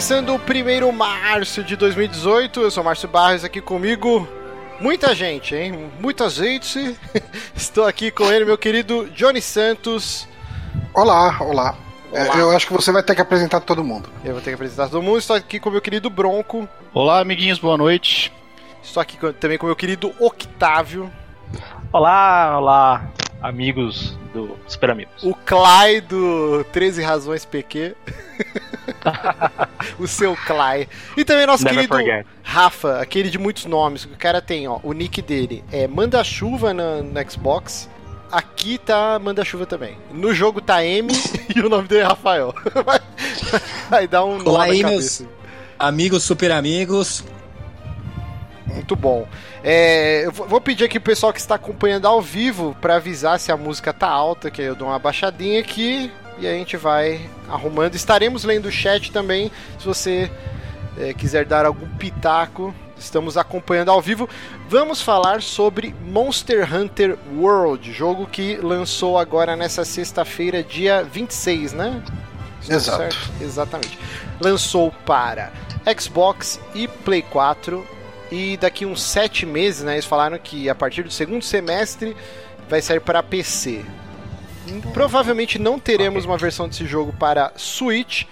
Começando o primeiro março de 2018. Eu sou Márcio Barros aqui comigo. Muita gente, hein? Muita gente. Estou aqui com ele, meu querido Johnny Santos. Olá, olá. olá. É, eu acho que você vai ter que apresentar todo mundo. Eu vou ter que apresentar todo mundo. Estou aqui com o meu querido Bronco. Olá, amiguinhos, boa noite. Estou aqui também com o meu querido Octávio. Olá, olá, amigos do Super Amigos. O Clay do 13 Razões PQ. o seu Clay. E também nosso Never querido forget. Rafa, aquele de muitos nomes. O cara tem, ó, o nick dele é Manda-Chuva no, no Xbox. Aqui tá Manda-Chuva também. No jogo tá M e o nome dele é Rafael. vai, dar um Olá aí, meus amigos, super amigos. Muito bom. É, eu vou pedir aqui pro pessoal que está acompanhando ao vivo para avisar se a música tá alta, que eu dou uma baixadinha aqui e a gente vai arrumando. Estaremos lendo o chat também, se você é, quiser dar algum pitaco. Estamos acompanhando ao vivo. Vamos falar sobre Monster Hunter World, jogo que lançou agora nessa sexta-feira, dia 26, né? Exato. Certo? Exatamente. Lançou para Xbox e Play 4 e daqui uns sete meses, né, eles falaram que a partir do segundo semestre vai sair para PC. Provavelmente não teremos uma versão desse jogo para Switch,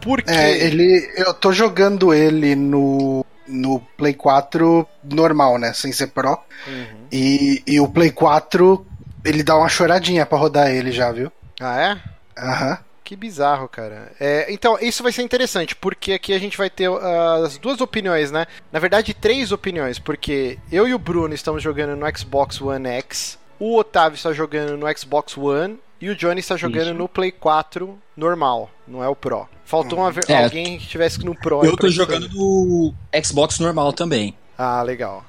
porque é, ele, eu tô jogando ele no no Play 4 normal, né, sem ser Pro. Uhum. E, e o Play 4 ele dá uma choradinha para rodar ele já, viu? Ah é? Aham. Uhum. Que bizarro, cara. É, então, isso vai ser interessante, porque aqui a gente vai ter uh, as duas opiniões, né? Na verdade, três opiniões, porque eu e o Bruno estamos jogando no Xbox One X, o Otávio está jogando no Xbox One e o Johnny está jogando isso. no Play 4 normal, não é o Pro. Faltou uma, é, alguém que tivesse no Pro. Eu tô jogando no Xbox normal também. Ah, legal.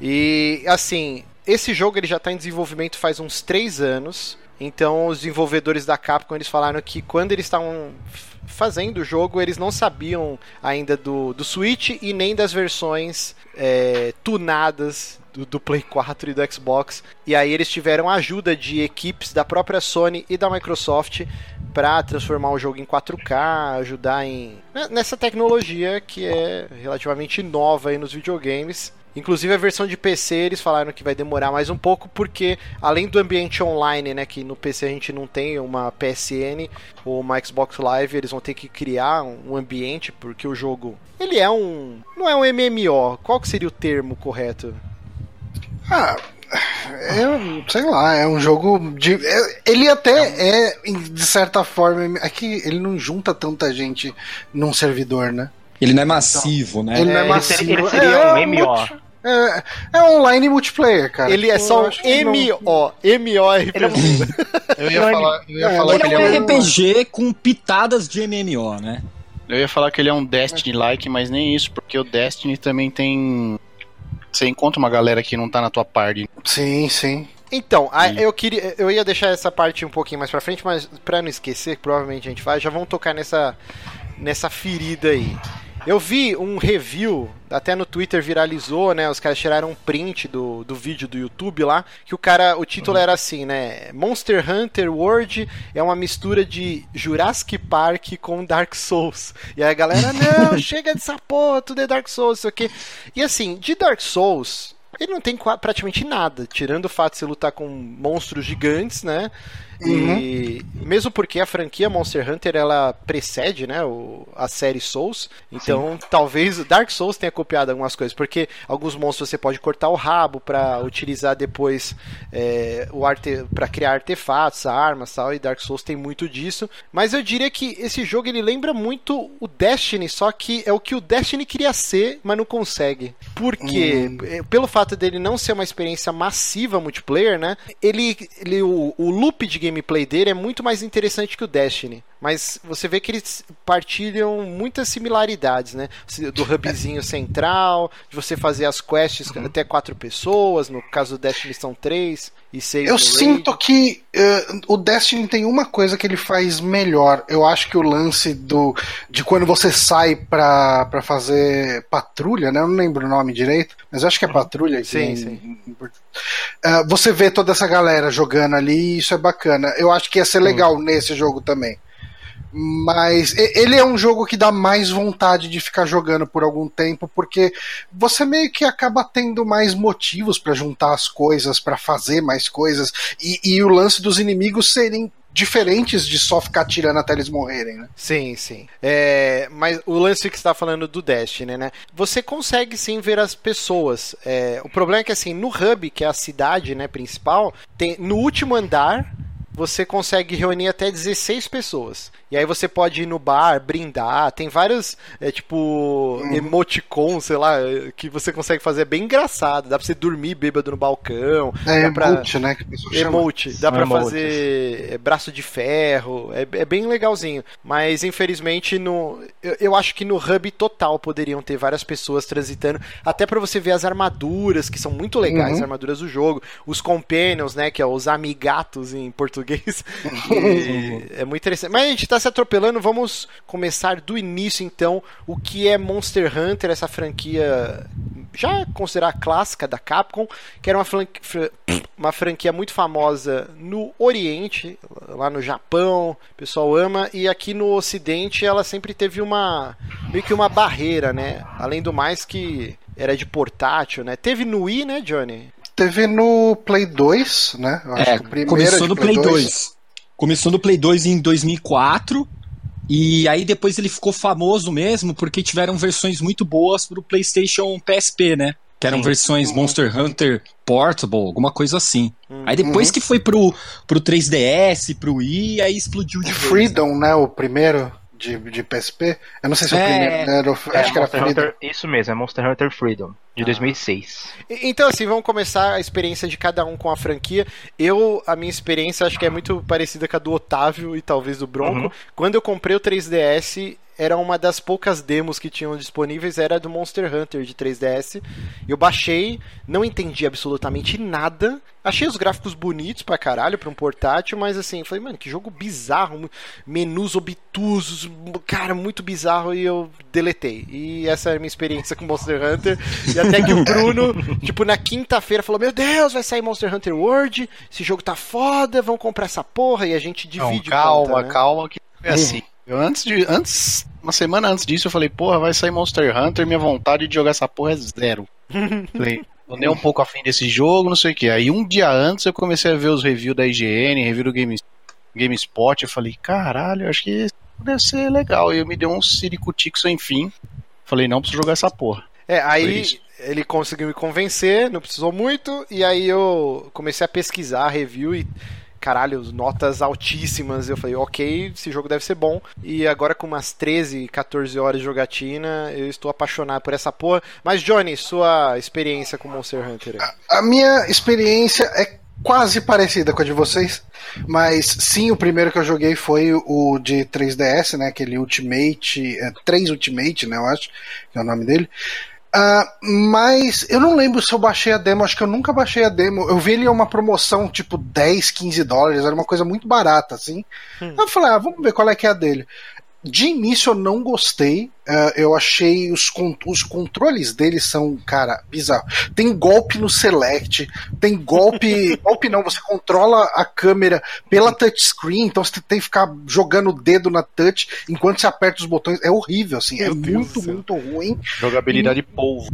E assim, esse jogo ele já está em desenvolvimento faz uns três anos. Então, os desenvolvedores da Capcom eles falaram que quando eles estavam fazendo o jogo, eles não sabiam ainda do, do Switch e nem das versões é, tunadas do, do, Play 4 e do Xbox. E aí eles tiveram ajuda de equipes da própria Sony e da Microsoft para transformar o jogo em 4K, ajudar em né, nessa tecnologia que é relativamente nova aí nos videogames. Inclusive a versão de PC eles falaram que vai demorar mais um pouco porque além do ambiente online, né, que no PC a gente não tem uma PSN ou uma Xbox Live, eles vão ter que criar um ambiente porque o jogo ele é um não é um MMO. Qual que seria o termo correto? Ah, é, sei lá, é um jogo de. É, ele até é, de certa forma. É ele não junta tanta gente num servidor, né? Ele não é massivo, então, né? Ele não é, massivo. Ele seria, ele seria um MMO. É, é online multiplayer, cara. Ele é só um MO. MORPG. Eu ia falar, eu ia falar que ele é um RPG com pitadas de MMO, né? Eu ia falar que ele é um Destiny-like, mas nem isso, porque o Destiny também tem. Você encontra uma galera que não tá na tua party. Sim, sim. Então, eu queria, eu ia deixar essa parte um pouquinho mais pra frente, mas para não esquecer, provavelmente a gente vai, já vamos tocar nessa nessa ferida aí. Eu vi um review, até no Twitter viralizou, né? Os caras tiraram um print do, do vídeo do YouTube lá, que o cara, o título uhum. era assim, né? Monster Hunter World é uma mistura de Jurassic Park com Dark Souls. E aí a galera, não, chega dessa porra, tudo é Dark Souls, isso aqui. E assim, de Dark Souls, ele não tem praticamente nada, tirando o fato de você lutar com monstros gigantes, né? Uhum. E mesmo porque a franquia Monster Hunter ela precede, né, o, a série Souls, então Sim. talvez Dark Souls tenha copiado algumas coisas, porque alguns monstros você pode cortar o rabo para utilizar depois é, o arte para criar artefatos, armas, tal, e Dark Souls tem muito disso. Mas eu diria que esse jogo ele lembra muito o Destiny, só que é o que o Destiny queria ser, mas não consegue. Porque uhum. pelo fato dele não ser uma experiência massiva multiplayer, né? Ele, ele o, o loop de gameplay dele é muito mais interessante que o Destiny. Mas você vê que eles partilham muitas similaridades, né? Do hubzinho central, de você fazer as quests uhum. até quatro pessoas, no caso do Destiny são três e seis. Eu sinto que uh, o Destiny tem uma coisa que ele faz melhor. Eu acho que o lance do de quando você sai pra, pra fazer patrulha, né? Eu não lembro o nome direito, mas eu acho que é uhum. patrulha. Sim, sim. Uh, você vê toda essa galera jogando ali e isso é bacana. Eu acho que ia ser legal nesse jogo também. Mas ele é um jogo que dá mais vontade de ficar jogando por algum tempo, porque você meio que acaba tendo mais motivos pra juntar as coisas, pra fazer mais coisas, e, e o lance dos inimigos serem diferentes de só ficar tirando até eles morrerem, né? Sim, sim. É, mas o lance que está falando do Destiny, né? Você consegue sim ver as pessoas. É, o problema é que assim, no hub, que é a cidade né, principal, tem, no último andar você consegue reunir até 16 pessoas. E aí você pode ir no bar, brindar, tem vários, é, tipo, emoticons, sei lá, que você consegue fazer é bem engraçado. Dá pra você dormir bêbado no balcão. É dá pra... emote, né? Que a pessoa chama. Emote, dá pra emotes. fazer é, braço de ferro, é, é bem legalzinho. Mas infelizmente no, eu, eu acho que no hub total poderiam ter várias pessoas transitando, até pra você ver as armaduras que são muito legais, Uhum. as armaduras do jogo, os companions, né, que é os amigatos em português. E é muito interessante. Mas a gente tá se atropelando, vamos começar do início então, o que é Monster Hunter, essa franquia já considerada clássica da Capcom, que era uma, fran- fran- uma franquia muito famosa no Oriente, lá no Japão, o pessoal ama, e aqui no Ocidente ela sempre teve uma meio que uma barreira, né? Além do mais que era de portátil, né? Teve no Wii, né, Johnny? Teve no Play 2, né? Eu acho É, que o primeiro começou no Play 2. Começou no Play 2 em 2004. E aí depois ele ficou famoso mesmo porque tiveram versões muito boas pro PlayStation PSP, né? Que eram Sim. versões Monster Hunter Portable, alguma coisa assim. Hum. Aí depois que foi pro, pro 3DS, pro Wii, aí explodiu de vez, né? Freedom, né? O primeiro de, de PSP. Eu não sei se é o É. primeiro, né? Era É, acho que era Monster Freedom. Hunter, isso mesmo, é Monster Hunter Freedom, de Ah. 2006. E- Então, assim, vamos começar a experiência de cada um com a franquia. Eu, a minha experiência, acho que é muito parecida com a do Otávio e talvez do Bronco. Uhum. Quando eu comprei o 3DS, era uma das poucas demos que tinham disponíveis, era do Monster Hunter de 3DS. Eu baixei, não entendi absolutamente nada. Achei os gráficos bonitos pra caralho pra um portátil, mas assim, falei, mano, que jogo bizarro, menus obtusos, cara, muito bizarro e eu deletei. E essa é a minha experiência com Monster Hunter. E até que o Bruno, tipo, na quinta-feira falou: Meu Deus, vai sair Monster Hunter World, esse jogo tá foda, vamos comprar essa porra e a gente Não, divide calma, conta, né? calma, que é assim. Eu antes de. Antes. Uma semana antes disso, eu falei, porra, vai sair Monster Hunter, minha vontade de jogar essa porra é zero. falei, tô nem um pouco afim desse jogo, não sei o que. Aí um dia antes eu comecei a ver os reviews da IGN, review do Game, GameSpot, eu falei, caralho, acho que isso deve ser legal. E eu me dei um ciricutico sem fim. Falei, não preciso jogar essa porra. É, aí ele conseguiu me convencer, não precisou muito, e aí eu comecei a pesquisar review e. Caralho, notas altíssimas. Eu falei, ok, esse jogo deve ser bom. E agora, com umas 13, 14 horas de jogatina, eu estou apaixonado por essa porra. Mas, Johnny, sua experiência com Monster Hunter aí? A minha experiência é quase parecida com a de vocês, mas sim, o primeiro que eu joguei foi o de 3DS, né? Aquele Ultimate, é, 3 Ultimate, né? Eu acho que é o nome dele. Ah, mas eu não lembro se eu baixei a demo, acho que eu nunca baixei a demo. Eu vi ele em uma promoção tipo 10, 15 dólares, era uma coisa muito barata, assim. Hum. Eu falei, ah, vamos ver qual é que é a dele. De início eu não gostei, ah, eu achei os, con- os controles dele são, cara, bizarro. Tem golpe no select, tem golpe. golpe não, você controla a câmera pela touchscreen, então você tem que ficar jogando o dedo na touch enquanto você aperta os botões. É horrível, assim, é Meu Deus muito, muito ruim. Jogabilidade polvo.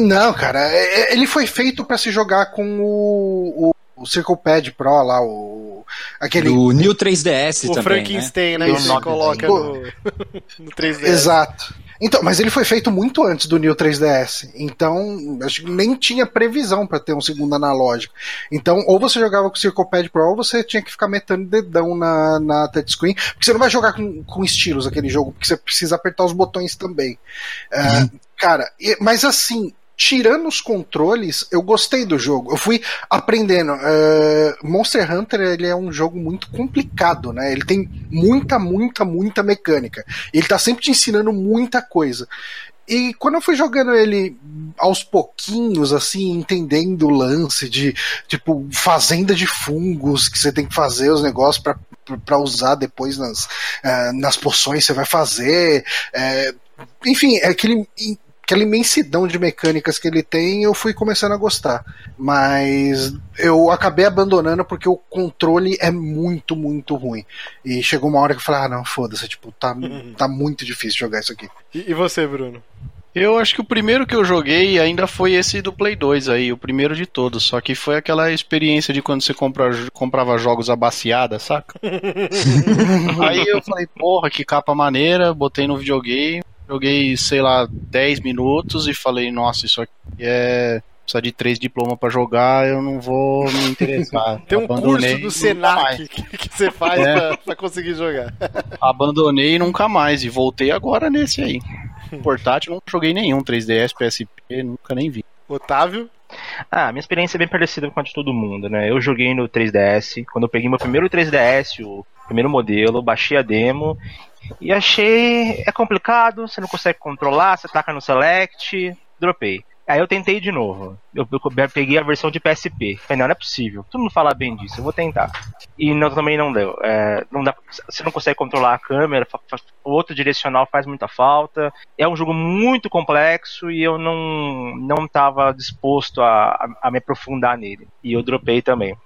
Não, cara, é- é- ele foi feito pra se jogar com o, o, o Circle Pad Pro lá, o. Aquele. Do New 3DS O também, né? Frankenstein, né? Nod- coloca no, no 3D. Exato. Então, mas ele foi feito muito antes do New 3DS. Então, acho que nem tinha previsão pra ter um segundo analógico. Então, ou você jogava com o Circle Pad Pro, ou você tinha que ficar metendo dedão na, na touchscreen. Porque você não vai jogar com, com estilos aquele jogo, porque você precisa apertar os botões também. É, cara, e- mas assim. Tirando os controles, eu gostei do jogo. Eu fui aprendendo. É, Monster Hunter ele é um jogo muito complicado, né? Ele tem muita, muita, muita mecânica. Ele tá sempre te ensinando muita coisa. E quando eu fui jogando ele aos pouquinhos, assim, entendendo o lance de, tipo, fazenda de fungos, que você tem que fazer os negócios pra usar depois nas, eh, nas poções que você vai fazer. eh, enfim, é aquele, aquela imensidão de mecânicas que ele tem, eu fui começando a gostar. Mas eu acabei abandonando porque o controle é muito, muito ruim. E chegou uma hora que eu falei, ah, não, foda-se, tipo, tá, tá muito difícil jogar isso aqui. E, e você, Bruno? Eu acho que o primeiro que eu joguei ainda foi esse do Play 2 aí, o primeiro de todos. Só que foi aquela experiência de quando você compra, comprava jogos abaciada, saca? aí eu falei, porra, que capa maneira, botei no videogame, joguei, sei lá, 10 minutos e falei, nossa, isso aqui é. Precisa de três diplomas pra jogar, eu não vou me interessar. Tem um Abandonei curso do. Senac que, que você faz É. pra, pra conseguir jogar. Abandonei nunca mais. E voltei agora nesse aí. Portátil, não joguei nenhum. 3DS, PSP, nunca nem vi. Otávio? Ah, minha experiência é bem parecida com a de todo mundo, né? Eu joguei no 3DS, quando eu peguei meu primeiro 3DS, o primeiro modelo, baixei a demo e achei é complicado, você não consegue controlar, você taca no select, dropei. Aí eu tentei de novo. Eu, peguei a versão de PSP. Falei, não, não é possível. Todo mundo fala bem disso, eu vou tentar. E não, também não deu. É, não dá, você não consegue controlar a câmera, o outro direcional faz muita falta. É um jogo muito complexo e eu não não estava disposto a, a, a me aprofundar nele. E eu dropei também.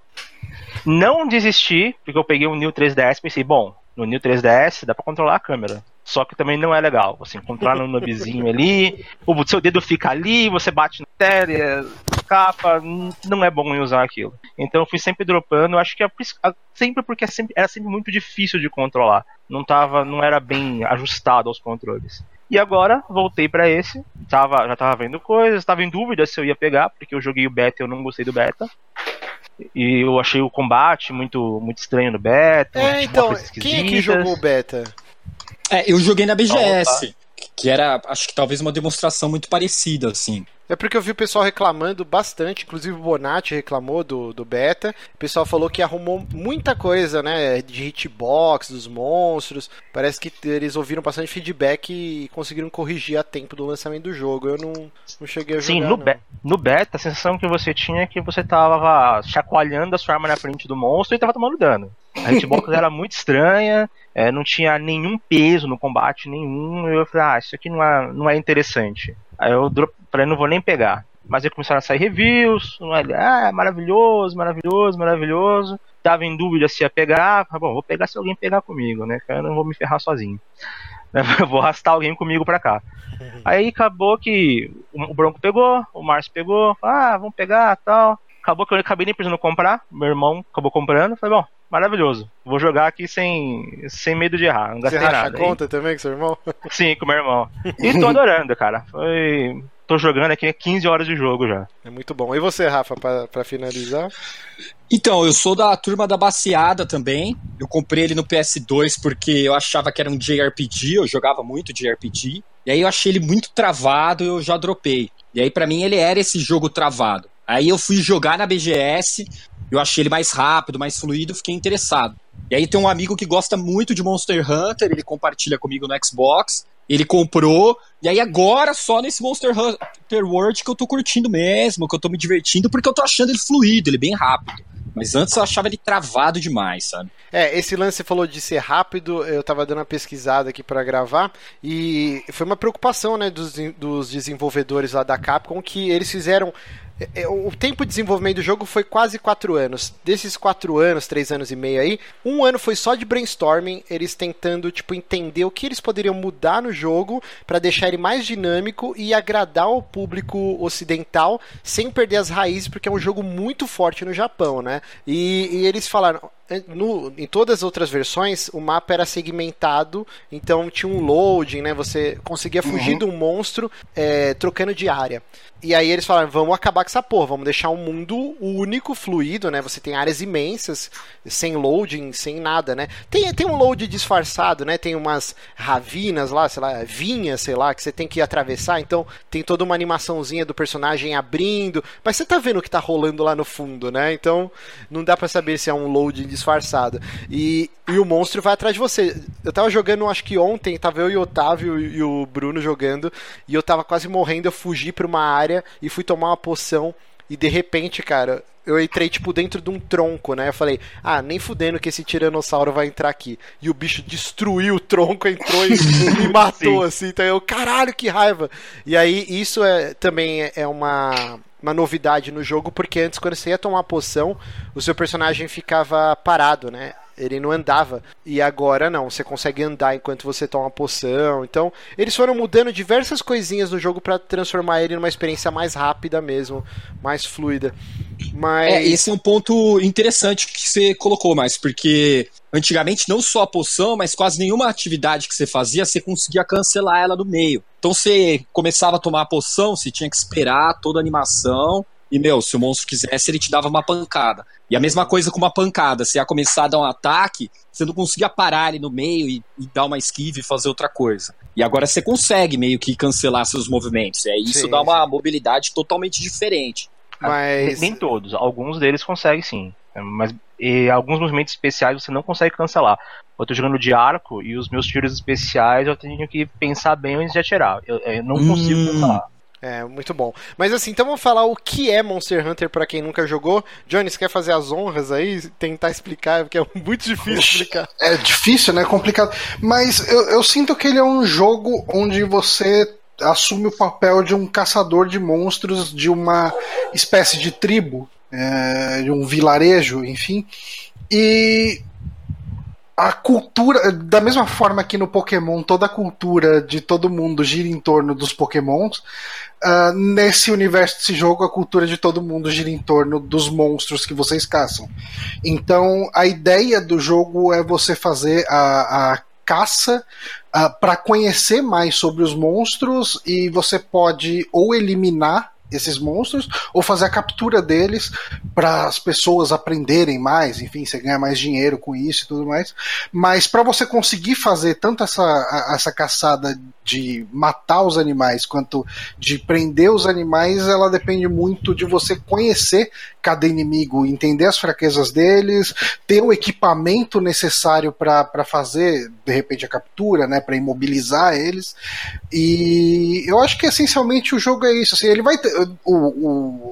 Não desisti, porque eu peguei um New 3DS e pensei, bom, no New 3DS dá pra controlar a câmera. Só que também não é legal. Você encontrar no nubzinho ali, o seu dedo fica ali, você bate na tela, capa, não é bom em usar aquilo. Então eu fui sempre dropando, acho que é sempre porque é sempre- era sempre muito difícil de controlar. Não tava, não era bem ajustado aos controles. E agora voltei pra esse, tava, já tava vendo coisas, tava em dúvida se eu ia pegar, porque eu joguei o beta e eu não gostei do beta. E eu achei o combate muito, muito estranho no beta. É, então, quem é que jogou o beta? É, eu joguei na BGS, que era, acho que talvez uma demonstração muito parecida, assim. É porque eu vi o pessoal reclamando bastante, inclusive o Bonatti reclamou do, do beta. O pessoal falou que arrumou muita coisa, né? De hitbox, dos monstros. Parece que eles ouviram bastante feedback e conseguiram corrigir a tempo do lançamento do jogo. Eu não, não cheguei a jogar. Sim, no, be- no beta, a sensação que você tinha é que você tava chacoalhando a sua arma na frente do monstro e tava tomando dano. A hitbox era muito estranha, é, não tinha nenhum peso no combate, nenhum. Eu falei, ah, isso aqui não é, não é interessante. Aí eu falei, não vou nem pegar. Mas aí começaram a sair reviews, ah, maravilhoso, maravilhoso, maravilhoso. Tava em dúvida se ia pegar, bom, vou pegar se alguém pegar comigo, né? Eu não vou me ferrar sozinho. Vou arrastar alguém comigo pra cá. Aí acabou que o o Bronco pegou, o Márcio pegou, ah, vamos pegar tal. Acabou que eu acabei nem precisando comprar, meu irmão acabou comprando. Falei, bom, maravilhoso, vou jogar aqui sem, sem medo de errar, não Você gastei a nada. conta também com seu irmão? Aí, sim, com meu irmão. E tô adorando, cara. Foi. Tô jogando aqui 15 horas de jogo já. É muito bom. E você, Rafa, pra, pra finalizar? Então, eu sou da turma da baseada também. Eu comprei ele no PS2 porque eu achava que era um JRPG, eu jogava muito JRPG. E aí eu achei ele muito travado e eu já dropei. E aí pra mim ele era esse jogo travado. Aí eu fui jogar na BGS, eu achei ele mais rápido, mais fluido, fiquei interessado. E aí tem um amigo que gosta muito de Monster Hunter, ele compartilha comigo no Xbox. Ele comprou, e aí agora só nesse Monster Hunter World que eu tô curtindo mesmo, que eu tô me divertindo, porque eu tô achando ele fluido, ele bem rápido. Mas antes eu achava ele travado demais, sabe? É, esse lance você falou de ser rápido, eu tava dando uma pesquisada aqui pra gravar e foi uma preocupação, né, dos, dos desenvolvedores lá da Capcom que eles fizeram o tempo de desenvolvimento do jogo foi quase quatro anos. Desses quatro anos, três anos e meio aí, um ano foi só de brainstorming, eles tentando tipo entender o que eles poderiam mudar no jogo para deixar ele mais dinâmico e agradar o público ocidental sem perder as raízes, porque é um jogo muito forte no Japão, né? E, e eles falaram, no, em todas as outras versões, o mapa era segmentado, então tinha um loading, né? Você conseguia fugir Uhum. de um monstro é, trocando de área. E aí eles falaram, vamos acabar com essa porra, vamos deixar um mundo único, fluido, né? Você tem áreas imensas, sem loading, sem nada, né? Tem, tem um load disfarçado, né? Tem umas ravinas lá, sei lá, vinhas, sei lá, que você tem que atravessar, então tem toda uma animaçãozinha do personagem abrindo, mas você tá vendo o que tá rolando lá no fundo, né? Então não dá pra saber se é um loading disfarçado. E, e o monstro vai atrás de você. Eu tava jogando, acho que ontem, tava eu e o Otávio e o Bruno jogando, e eu tava quase morrendo, eu fugi pra uma área e fui tomar uma poção. e de repente, cara, eu entrei, tipo, dentro de um tronco, né? Eu falei, ah, nem fudendo que esse tiranossauro vai entrar aqui. E o bicho destruiu o tronco, entrou e me matou, assim. Então eu, caralho, que raiva. E aí, isso é, também é uma, uma novidade no jogo, porque antes, quando você ia tomar poção, o seu personagem ficava parado, né? Ele não andava. E agora não, você consegue andar enquanto você toma poção. Então, eles foram mudando diversas coisinhas no jogo para transformar ele numa experiência mais rápida mesmo, mais fluida. Mas. É, esse é um ponto interessante que você colocou, mais, porque antigamente não só a poção, mas quase nenhuma atividade que você fazia, você conseguia cancelar ela no meio. Então você começava a tomar a poção, você tinha que esperar toda a animação. E, meu, se o monstro quisesse, ele te dava uma pancada. E a mesma coisa com uma pancada. Você ia começar a dar um ataque, você não conseguia parar ali no meio e, e dar uma esquiva e fazer outra coisa. E agora você consegue meio que cancelar seus movimentos. É, isso Sim, dá uma sim. mobilidade totalmente diferente. Mas. Nem todos, alguns deles conseguem sim. Mas e alguns movimentos especiais você não consegue cancelar. Eu tô jogando de arco e os meus tiros especiais eu tenho que pensar bem antes de atirar. Eu, eu não consigo Hum. cancelar. É, muito bom. Mas assim, então vamos falar o que é Monster Hunter pra quem nunca jogou. Johnny, você quer fazer as honras aí? Tentar explicar, porque é muito difícil explicar. É difícil, né? Complicado. Mas eu, eu sinto que ele é um jogo onde você assume o papel de um caçador de monstros de uma espécie de tribo, é, de um vilarejo, enfim. E a cultura, da mesma forma que no Pokémon toda a cultura de todo mundo gira em torno dos Pokémons, ah, nesse universo desse jogo a cultura de todo mundo gira em torno dos monstros que vocês caçam. Então a ideia do jogo é você fazer a, a caça para conhecer mais sobre os monstros e você pode ou eliminar esses monstros ou fazer a captura deles para as pessoas aprenderem mais, enfim, você ganha mais dinheiro com isso e tudo mais. Mas para você conseguir fazer tanto essa, essa caçada de matar os animais quanto de prender os animais, ela depende muito de você conhecer cada inimigo, entender as fraquezas deles, ter o equipamento necessário para fazer, de repente, a captura, né, para imobilizar eles. E eu acho que essencialmente o jogo é isso. Assim, ele vai ter, o,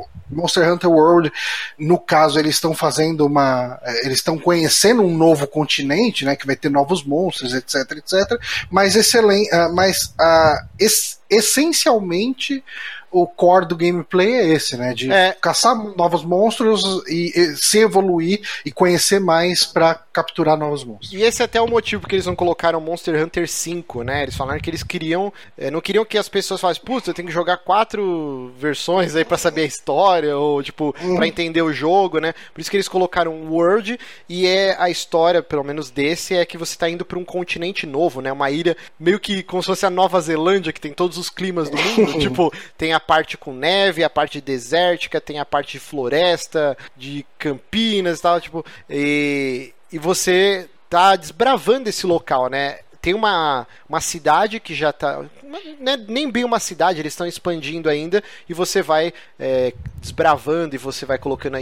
o Monster Hunter World, no caso, eles estão fazendo uma. Eles estão conhecendo um novo continente, né? Que vai ter novos monstros, etc, etc. Mas excelente. mas ah, es- essencialmente o core do gameplay é esse, né? De É. caçar novos monstros e, e se evoluir e conhecer mais pra capturar novos monstros. E esse é até o motivo que eles não colocaram Monster Hunter 5, né? Eles falaram que eles queriam. eh, não queriam que as pessoas falassem, putz, eu tenho que jogar quatro versões aí pra saber a história, ou tipo, pra entender o jogo, né? Por isso que eles colocaram World, e é a história, pelo menos desse, é que você tá indo pra um continente novo, né? Uma ilha meio que como se fosse a Nova Zelândia, que tem todos os climas do mundo. tipo, tem a parte com neve, a parte desértica, tem a parte de floresta, de Campinas e tal, tipo. E, e você tá desbravando esse local, né? Tem uma, uma cidade que já tá. Não é nem bem uma cidade, eles estão expandindo ainda. E você vai é, desbravando e você vai colocando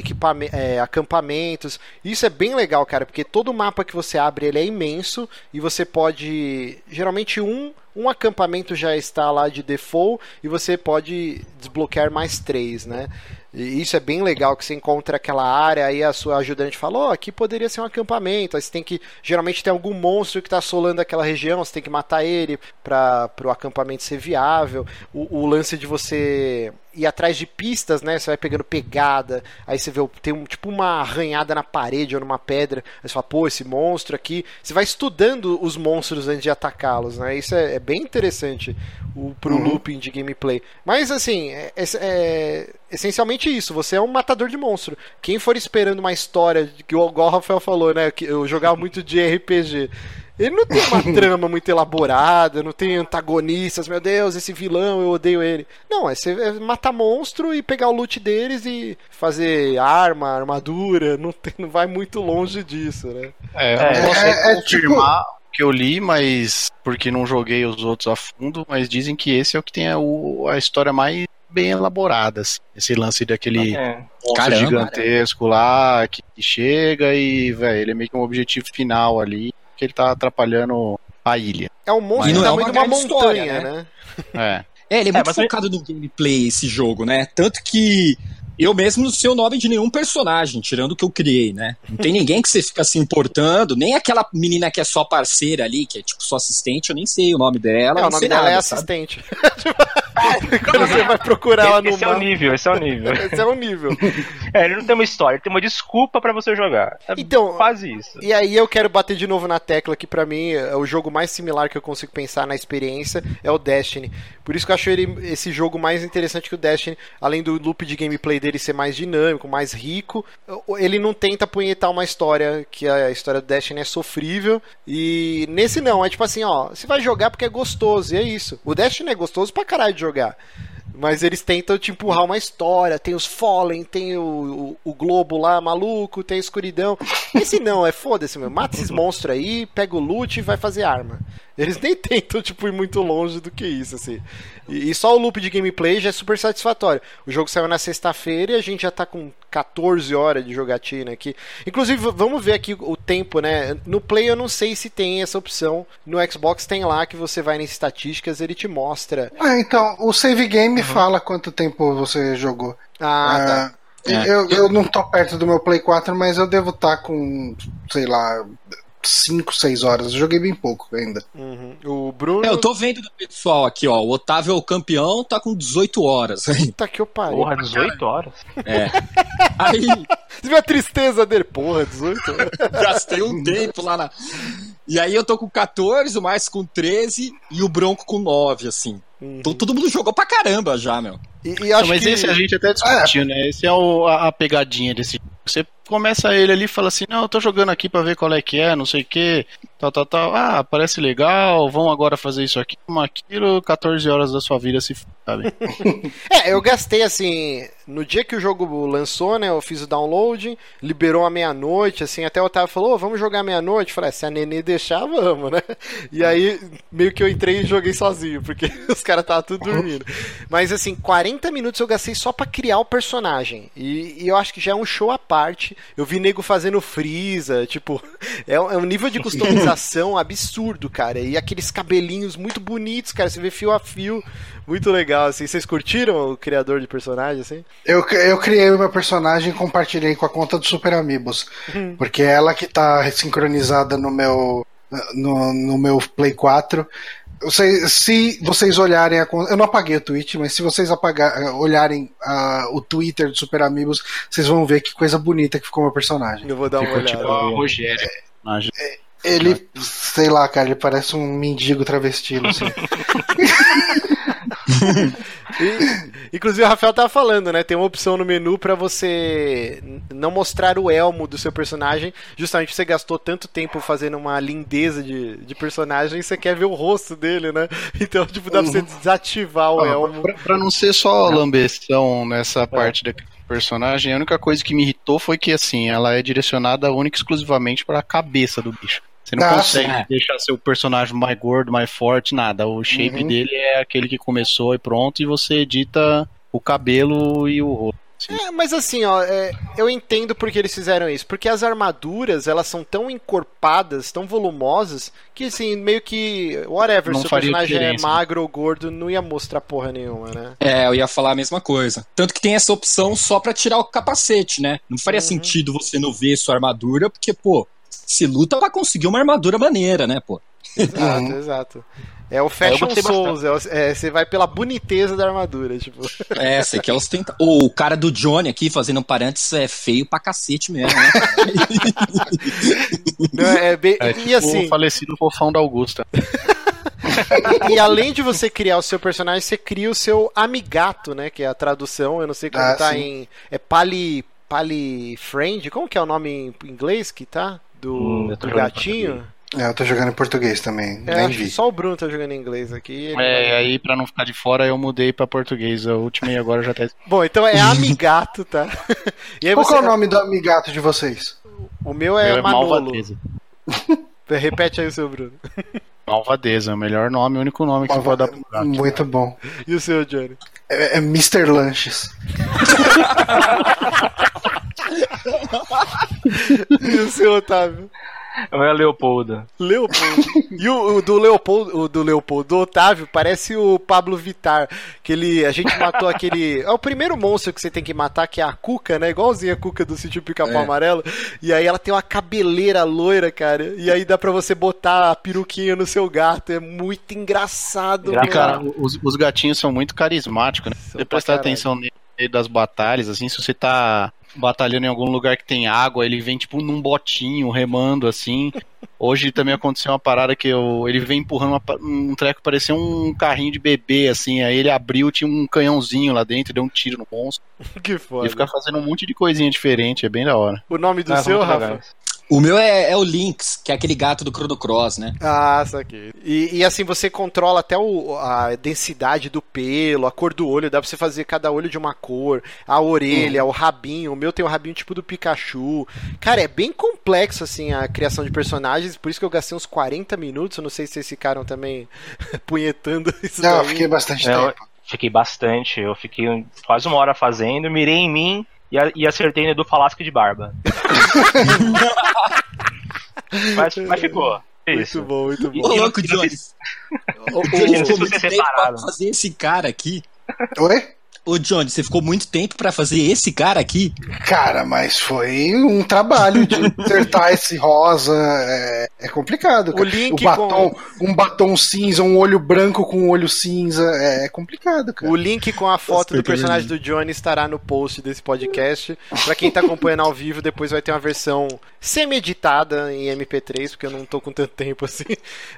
é, acampamentos. Isso é bem legal, cara, porque todo mapa que você abre ele é imenso e você pode. Geralmente um, um acampamento já está lá de default e você pode desbloquear mais três, né? E isso é bem legal que você encontra aquela área, aí a sua ajudante fala, ó, aqui poderia ser um acampamento. Aí você tem que. Geralmente tem algum monstro que está assolando aquela região, você tem que matar ele para o acampamento ser viável. O, o lance de você ir atrás de pistas, né? Você vai pegando pegada, aí você vê tem um, tipo uma arranhada na parede ou numa pedra. Aí você fala, pô, esse monstro aqui. Você vai estudando os monstros antes de atacá-los, né? Isso é, é bem interessante o, pro looping de gameplay. Mas assim, é, é- é essencialmente isso. Você é um matador de monstro. Quem for esperando uma história, que o Rafael falou, né? Que eu jogava muito de RPG. Ele não tem uma trama muito elaborada, não tem antagonistas, meu Deus, esse vilão, eu odeio ele. Não, é você é matar monstro e pegar o loot deles e fazer arma, armadura, não, tem- não vai muito longe disso, né? É, eu É, não posso é- é confirmar o que eu li, mas porque não joguei os outros a fundo, mas dizem que esse é o que tem a, o- a história mais bem elaborada, assim. Esse lance daquele É. monstro Caramba, gigantesco lá que, que chega e, velho, ele é meio que um objetivo final ali, que ele tá atrapalhando a ilha. É um monstro E do é uma de uma montanha, história, né? É. É, ele é É, muito mas- focado no gameplay, esse jogo, né? Tanto que Eu mesmo não sei o nome de nenhum personagem, tirando o que eu criei, né? Não tem ninguém que você fica se importando, nem aquela menina que é só parceira ali, que é tipo só assistente, eu nem sei o nome dela. É, não o nome sei dela nada, é assistente. Quando você vai procurar ela no Esse é o mapa. nível, esse é o nível. Esse é o nível. É, ele não tem uma história, ele tem uma desculpa pra você jogar. É Então, quase isso. E aí eu quero bater de novo na tecla que pra mim é o jogo mais similar que eu consigo pensar na experiência é o Destiny. Por isso que eu acho ele esse jogo mais interessante que o Destiny, além do loop de gameplay dele ser mais dinâmico, mais rico, ele não tenta punhetar uma história que a história do Destiny é sofrível e nesse não, é tipo assim, ó, você vai jogar porque é gostoso, e é isso. O Destiny é gostoso pra caralho de jogar. Mas eles tentam te empurrar uma história. Tem os Fallen, tem o, o, o Globo lá maluco, tem a escuridão. Esse não, é foda-se, meu. Mata esses monstros aí, pega o loot e vai fazer arma. Eles nem tentam, tipo, ir muito longe do que isso, assim. E, e só o loop de gameplay já é super satisfatório. O jogo saiu na sexta-feira e a gente já tá com 14 horas de jogatina aqui. Inclusive, vamos ver aqui o tempo, né? No Play eu não sei se tem essa opção. No Xbox tem lá que você vai nas estatísticas, ele te mostra. Ah, então, o save game fala quanto tempo você jogou. Ah, tá. Ah, eu, eu não tô perto do meu Play 4, mas eu devo estar com, sei lá, 5, 6 horas. Eu joguei bem pouco ainda. Uhum. O Bruno. É, eu tô vendo do pessoal aqui, ó. O Otávio é o campeão, tá com 18 horas. Puta que eu pariu. Porra, 18 horas. É. Aí Você viu a tristeza dele? Porra, 18 horas. gastei um tempo lá na. E aí eu tô com 14, o mais com 13 e o Bronco com 9, assim. Então todo mundo jogou pra caramba já, meu. E, e Não, acho mas que... esse a gente até discutiu, né? Esse é o- a, a pegadinha desse jogo. Você começa ele ali e fala assim, não, eu tô jogando aqui pra ver qual é que é, não sei o que, tal, tal, tal. Ah, parece legal, vamos agora fazer isso aqui, aquilo, 14 horas da sua vida se sabe? É, eu gastei assim. No dia que o jogo lançou, né? Eu fiz o download, liberou à meia-noite, assim, até o Otávio falou, "Ô, vamos jogar meia-noite. Falei, "Ah, se a Nenê deixar, vamos, né? E aí, meio que eu entrei e joguei sozinho, porque os caras estavam tudo dormindo. Mas assim, 40 minutos eu gastei só pra criar o personagem. E, e eu acho que já é um show à parte. Eu vi nego fazendo freeza, tipo, é, um- é um nível de customização absurdo, cara. E aqueles cabelinhos muito bonitos, cara. Você vê fio a fio. Muito legal, assim. Vocês curtiram o criador de personagem, assim? Eu, eu criei o meu personagem e compartilhei com a conta do Super Amigos. Porque é ela que tá sincronizada no meu, no, no meu Play 4. Vocês- se vocês olharem a conta. Eu não apaguei o tweet, mas se vocês apagar, olharem ah, o Twitter do Super Amigos, vocês vão ver que coisa bonita que ficou meu personagem. Eu vou dar uma Ficou olhada. tipo a Rogério. personagem. Ele, sei lá, cara, ele parece um mendigo travestido, assim. E- inclusive o Rafael tava falando, né? Tem uma opção no menu pra você não mostrar o elmo do seu personagem, justamente você gastou tanto tempo fazendo uma lindeza de, de personagem, você quer ver o rosto dele, né? Então, tipo, dá pra você desativar o Ó, elmo. pra, pra não ser só lambeção nessa parte da personagem, a única coisa que me irritou foi que, assim, ela é direcionada única e exclusivamente pra cabeça do bicho. Você não Ah, consegue sim. deixar seu personagem mais gordo, mais forte, nada. O shape Uhum. dele é aquele que começou e pronto, e você edita o cabelo e o rosto. É, mas assim, ó, é, eu entendo porque eles fizeram isso. Porque as armaduras, elas são tão encorpadas, tão volumosas, que assim, meio que. Whatever, Não se o personagem é né? magro ou gordo, não ia mostrar porra nenhuma, né? É, eu ia falar a mesma coisa. Tanto que tem essa opção só pra tirar o capacete, né? Não faria Uhum. sentido você não ver sua armadura, porque, pô, se luta pra conseguir uma armadura maneira, né, pô? Exato, Uhum. exato. É o Fashion gostei Souls, é, o- é, você vai pela boniteza da armadura, tipo. É, você quer ostentar. Ô, o cara do Johnny aqui fazendo um parênteses é feio pra cacete mesmo, né? Não, é bem- É, e tipo assim, o falecido fofão da Augusta. e além de você criar o seu personagem, você cria o seu amigato, né? Que é a tradução, eu não sei como Ah, tá sim. em. É Pali. Pali Friend? Como que é o nome em inglês que tá? Do, Hum, eu do gatinho? É, eu tô jogando em português também, É, nem vi. só o Bruno tá jogando em inglês aqui. ele É, vai- aí pra não ficar de fora eu mudei pra português. A última e agora já tá. Bom, então é amigato, tá? E aí Qual você- que é o nome do amigato de vocês? O meu é Meu é Manolo. Malvadeza. Repete aí o seu, Bruno. Malvadeza, o melhor nome, o único nome que você pode dar pro gato. Muito bom. E o seu, Johnny? É, é Mr. Lanches. E o seu, Otávio? É o Leopoldo. Leopoldo. E o, o do Leopoldo, o do Leopoldo, do Otávio, parece o Pablo Vittar. Que ele, a gente matou aquele. É o primeiro monstro que você tem que matar, que é a Cuca, né? Igualzinho a Cuca do sítio Pica-Pau É. Amarelo. E aí ela tem uma cabeleira loira, cara. E aí dá pra você botar a peruquinha no seu gato. É muito engraçado, E, cara, os, os gatinhos são muito carismáticos, né? São Se você pra prestar atenção nele das batalhas, assim, se você tá batalhando em algum lugar que tem água, ele vem tipo num botinho, remando assim. Hoje também aconteceu uma parada que eu, ele vem empurrando uma um treco, parecia um carrinho de bebê, assim. Aí ele abriu, tinha um canhãozinho lá dentro, deu um tiro no monstro. Que foda. E fica fazendo um monte de coisinha diferente, é bem da hora. O nome do Ah, seu, Rafa? O meu é, é o Lynx, que é aquele gato do Chrono Cross, né? Ah, saquei. E, e assim, você controla até o, a densidade do pelo, a cor do olho, dá pra você fazer cada olho de uma cor, a orelha, o rabinho. O meu tem o rabinho tipo do Pikachu. Cara, é bem complexo, assim, a criação de personagens, por isso que eu gastei uns 40 minutos. Eu não sei se vocês ficaram também punhetando isso Não, eu daí. fiquei bastante É, eu tempo. fiquei bastante. Eu fiquei quase uma hora fazendo, mirei em mim e, a- e acertei no Edu Falasco de barba. mas, mas ficou. É Muito isso. bom, muito Ô, bom. louco, e não Johnny. fiz- O- o- O Johnny sei se muito tempo pra repararam. fazer esse cara aqui. Oi? Ô, Johnny, você ficou muito tempo pra fazer esse cara aqui? Cara, mas foi um trabalho de acertar esse rosa. É, é complicado. O cara. Link o batom, um batom cinza, um olho branco com um olho cinza. É, complicado, cara. O link com a foto do personagem do Johnny estará no post desse podcast. Pra quem tá acompanhando ao vivo, depois vai ter uma versão semi-editada em MP3, porque eu não tô com tanto tempo assim.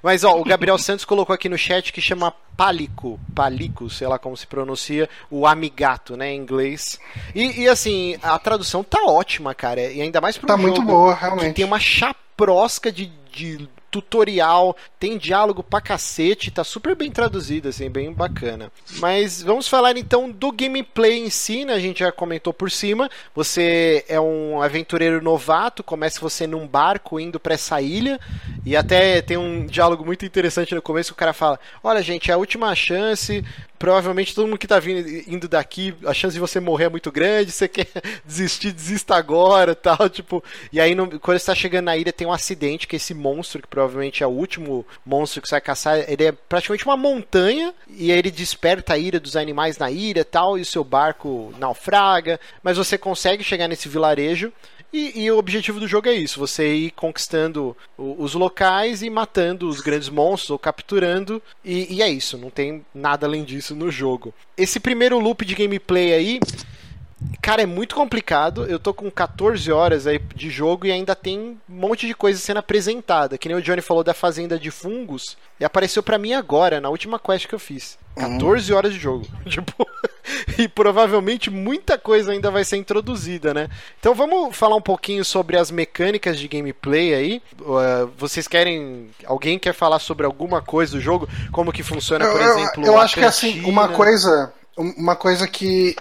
Mas ó, o Gabriel Santos colocou aqui no chat que chama Palico, Palico, sei lá como se pronuncia, o amigato, né, em inglês. E, e, assim, a tradução tá ótima, cara, e ainda mais pro Tá jogo muito boa, que realmente. tem uma chaprosca de, de tutorial, tem diálogo pra cacete, tá super bem traduzido, assim, bem bacana. Mas vamos falar então do gameplay em si, né? A gente já comentou por cima. Você é um aventureiro novato, começa você num barco indo pra essa ilha, e até tem um diálogo muito interessante no começo que o cara fala: Olha, gente, é a última chance. Provavelmente todo mundo que tá vindo, indo daqui, a chance de você morrer é muito grande. Você quer desistir, desista agora tal. Tipo, e aí, no- quando você tá chegando na ilha, tem um acidente que esse monstro, que provavelmente é o último monstro que você vai caçar, ele é praticamente uma montanha. E ele desperta a ira dos animais na ilha e tal. E o seu barco naufraga. Mas você consegue chegar nesse vilarejo. E, e o objetivo do jogo é isso: você ir conquistando o- os locais e matando os grandes monstros ou capturando. E, e é isso, não tem nada além disso no jogo. Esse primeiro loop de gameplay aí. Cara, é muito complicado. Eu tô com 14 horas aí de jogo e ainda tem um monte de coisa sendo apresentada. Que nem o Johnny falou da fazenda de fungos. E apareceu pra mim agora, na última quest que eu fiz. 14 horas de jogo. Tipo, e provavelmente muita coisa ainda vai ser introduzida, né? Então vamos falar um pouquinho sobre as mecânicas de gameplay aí. Uh, vocês querem. Alguém quer falar sobre alguma coisa do jogo? Como que funciona, por eu, eu- exemplo, eu a acho que assim, cantina? uma coisa, uma coisa que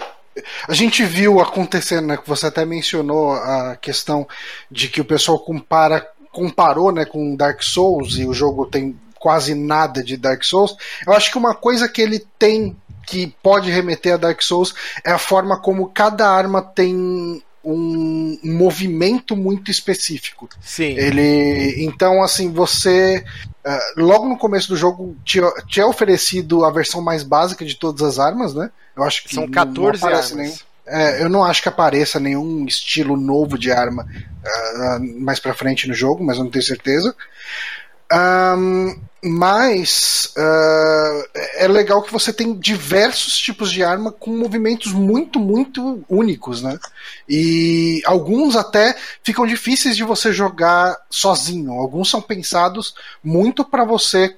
a gente viu acontecendo, né, que você até mencionou a questão de que o pessoal compara, comparou, né, com Dark Souls e o jogo tem quase nada de Dark Souls. Eu acho que uma coisa que ele tem que pode remeter a Dark Souls é a forma como cada arma tem um movimento muito específico. Sim. Ele, então, assim, você ah, logo no começo do jogo te, te é oferecido a versão mais básica de todas as armas, né? Eu acho que São não- não 14 aparece armas. nenhum- é, eu não acho que apareça nenhum estilo novo de arma ah, mais pra frente no jogo, mas eu não tenho certeza. Ahn, mas ah, é legal que você tem diversos tipos de arma com movimentos muito, muito únicos, né? E alguns até ficam difíceis de você jogar sozinho. Alguns são pensados muito para você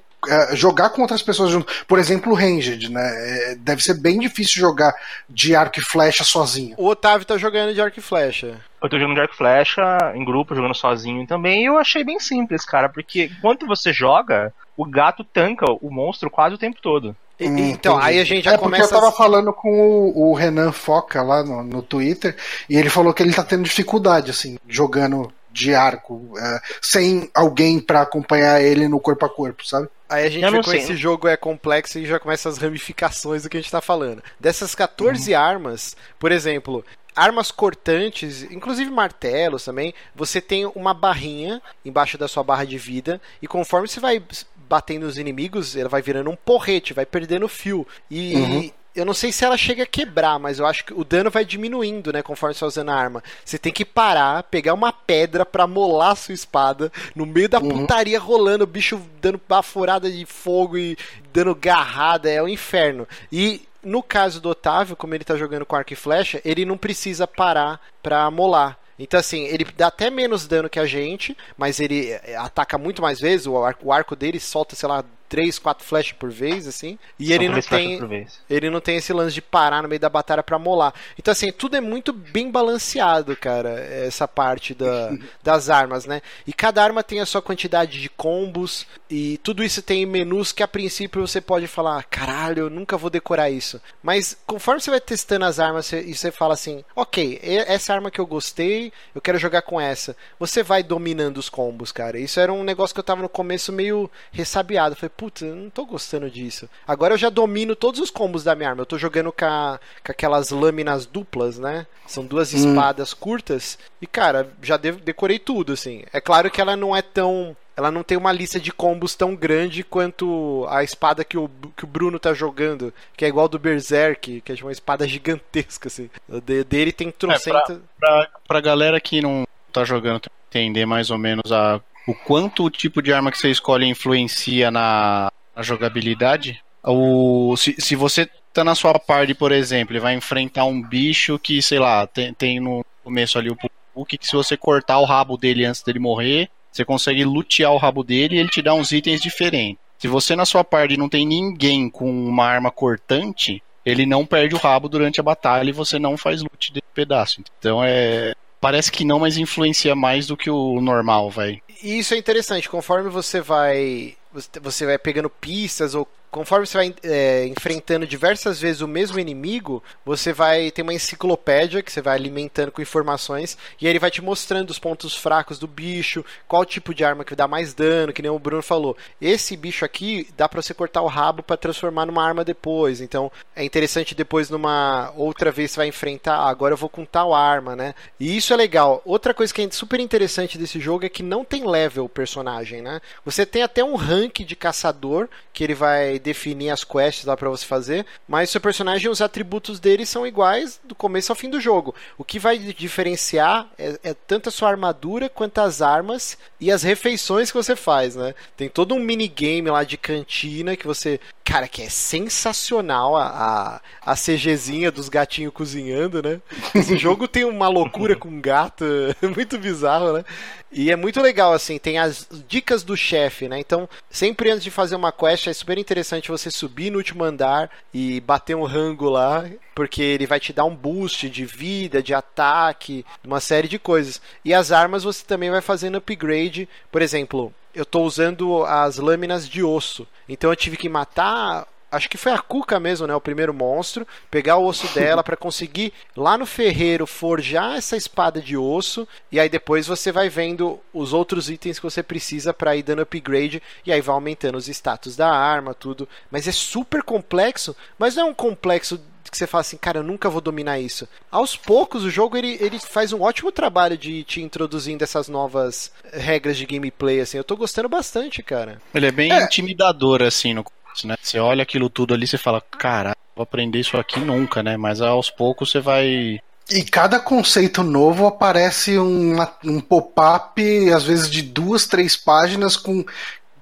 jogar com outras pessoas junto. Por exemplo, o Ranged, né? Eh, Deve ser bem difícil jogar de arco e flecha sozinho. O Otávio tá jogando de arco e flecha. Eu tô jogando de arco e flecha em grupo, jogando sozinho também, e eu achei bem simples, cara, porque enquanto você joga, o gato tanca o monstro quase o tempo todo. E- Hum, então, entendi. aí a gente já é porque começa. eu tava falando com o, o Renan Foca lá no, no Twitter e ele falou que ele tá tendo dificuldade, assim, jogando de arco, eh, sem alguém pra acompanhar ele no corpo a corpo, sabe? Aí a gente vê como esse jogo é complexo e já começa as ramificações do que a gente tá falando. Dessas 14 Uhum. armas, por exemplo, armas cortantes, inclusive martelos também, você tem uma barrinha embaixo da sua barra de vida e conforme você vai batendo os inimigos, ela vai virando um porrete, vai perdendo fio. E uhum. Eu não sei se ela chega a quebrar, mas eu acho que o dano vai diminuindo, né, conforme você vai usando a arma. Você tem que parar, pegar uma pedra para molar a sua espada no meio da uhum. putaria rolando, o bicho dando baforada de fogo e dando garrada, é o um inferno. E no caso do Otávio, como ele tá jogando com arco e flecha, ele não precisa parar pra molar. Então, assim, ele dá até menos dano que a gente, mas ele ataca muito mais vezes. O arco, o arco dele solta, sei lá, três, quatro flechas por vez, assim. E ele não tem. Ele não tem esse lance de parar no meio da batalha para molar. Então, assim, tudo é muito bem balanceado, cara. Essa parte da, das armas, né? E cada arma tem a sua quantidade de combos. E tudo isso tem menus que a princípio você pode falar, caralho, eu nunca vou decorar isso. Mas conforme você vai testando as armas e você fala assim, ok, essa arma que eu gostei, eu quero jogar com essa. Você vai dominando os combos, cara. Isso era um negócio que eu tava no começo meio ressabiado. Falei, putz, eu não tô gostando disso. Agora eu já domino todos os combos da minha arma. Eu tô jogando com, a, com aquelas lâminas duplas, né? São duas hum. espadas curtas. E, cara, já de, decorei tudo, assim. É claro que ela não é tão ela não tem uma lista de combos tão grande quanto a espada que o, que o Bruno tá jogando, que é igual do Berserk, que é uma espada gigantesca, assim. De, dele tem trocenta... É, pra, pra, pra galera que não tá jogando entender mais ou menos a o quanto o tipo de arma que você escolhe influencia na, na jogabilidade. O, se, se você tá na sua party, por exemplo, e vai enfrentar um bicho que, sei lá, tem, tem no começo ali o Puck, que se você cortar o rabo dele antes dele morrer, você consegue lutear o rabo dele e ele te dá uns itens diferentes. Se você na sua party não tem ninguém com uma arma cortante, ele não perde o rabo durante a batalha e você não faz loot desse pedaço. Então é. Parece que não, mas influencia mais do que o normal, vai. E isso é interessante, conforme você vai você vai pegando pistas ou conforme você vai é, enfrentando diversas vezes o mesmo inimigo, você vai ter uma enciclopédia que você vai alimentando com informações e aí ele vai te mostrando os pontos fracos do bicho, qual tipo de arma que dá mais dano, que nem o Bruno falou. Esse bicho aqui dá para você cortar o rabo para transformar numa arma depois. Então é interessante depois numa outra vez você vai enfrentar, ah, agora eu vou com tal arma, né? E isso é legal. Outra coisa que é super interessante desse jogo é que não tem level o personagem, né? Você tem até um rank de caçador que ele vai definir as quests lá para você fazer, mas seu personagem, os atributos dele são iguais do começo ao fim do jogo. O que vai diferenciar é, é tanto a sua armadura quanto as armas e as refeições que você faz, né? Tem todo um minigame lá de cantina que você Cara, que é sensacional a, a, a CGzinha dos gatinhos cozinhando, né? Esse jogo tem uma loucura com gato, muito bizarro, né? E é muito legal, assim, tem as dicas do chefe, né? Então, sempre antes de fazer uma quest, é super interessante você subir no último andar e bater um rango lá, porque ele vai te dar um boost de vida, de ataque, uma série de coisas. E as armas você também vai fazendo upgrade, por exemplo, eu estou usando as lâminas de osso. Então eu tive que matar acho que foi a Cuca mesmo, né, o primeiro monstro, pegar o osso dela para conseguir lá no ferreiro forjar essa espada de osso e aí depois você vai vendo os outros itens que você precisa para ir dando upgrade e aí vai aumentando os status da arma, tudo. Mas é super complexo, mas não é um complexo que você fala assim, cara, eu nunca vou dominar isso. Aos poucos, o jogo ele, ele faz um ótimo trabalho de te introduzindo essas novas regras de gameplay, assim. Eu tô gostando bastante, cara. Ele é bem é. intimidador, assim, no né? Você olha aquilo tudo ali, você fala, cara, vou aprender isso aqui nunca, né? Mas aos poucos você vai e cada conceito novo aparece uma, um pop-up, às vezes de duas, três páginas, com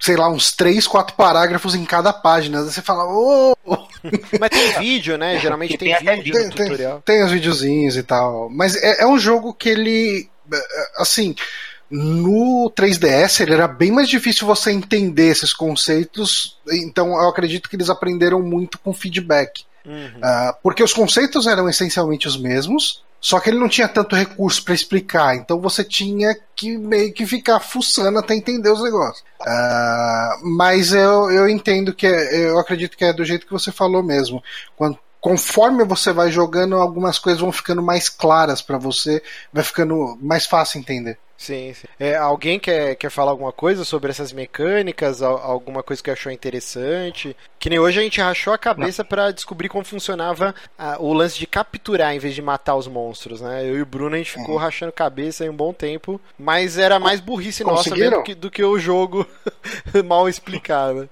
sei lá, uns três, quatro parágrafos em cada página. Você fala, ô! Oh! Mas tem vídeo, né? Geralmente tem, tem vídeo tem, tutorial. Tem, tem os videozinhos e tal. Mas é, é um jogo que ele. Assim. No 3DS ele era bem mais difícil você entender esses conceitos, então eu acredito que eles aprenderam muito com feedback. Uhum. Uh, porque os conceitos eram essencialmente os mesmos, só que ele não tinha tanto recurso para explicar, então você tinha que meio que ficar fuçando até entender os negócios. Uh, mas eu, eu entendo que é, eu acredito que é do jeito que você falou mesmo. Quando, conforme você vai jogando, algumas coisas vão ficando mais claras para você, vai ficando mais fácil entender. Sim, sim. É, alguém quer, quer falar alguma coisa sobre essas mecânicas? Al- Alguma coisa que achou interessante? Que nem hoje a gente rachou a cabeça pra descobrir como funcionava ah, o lance de capturar em vez de matar os monstros, né? Eu e o Bruno a gente ficou rachando cabeça aí um bom tempo, mas era mais burrice nossa mesmo que- do que o jogo mal explicado.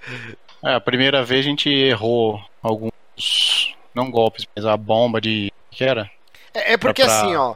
É, a primeira vez a gente errou alguns. Não golpes, mas a bomba de. que era? É, é porque É pra- assim, ó.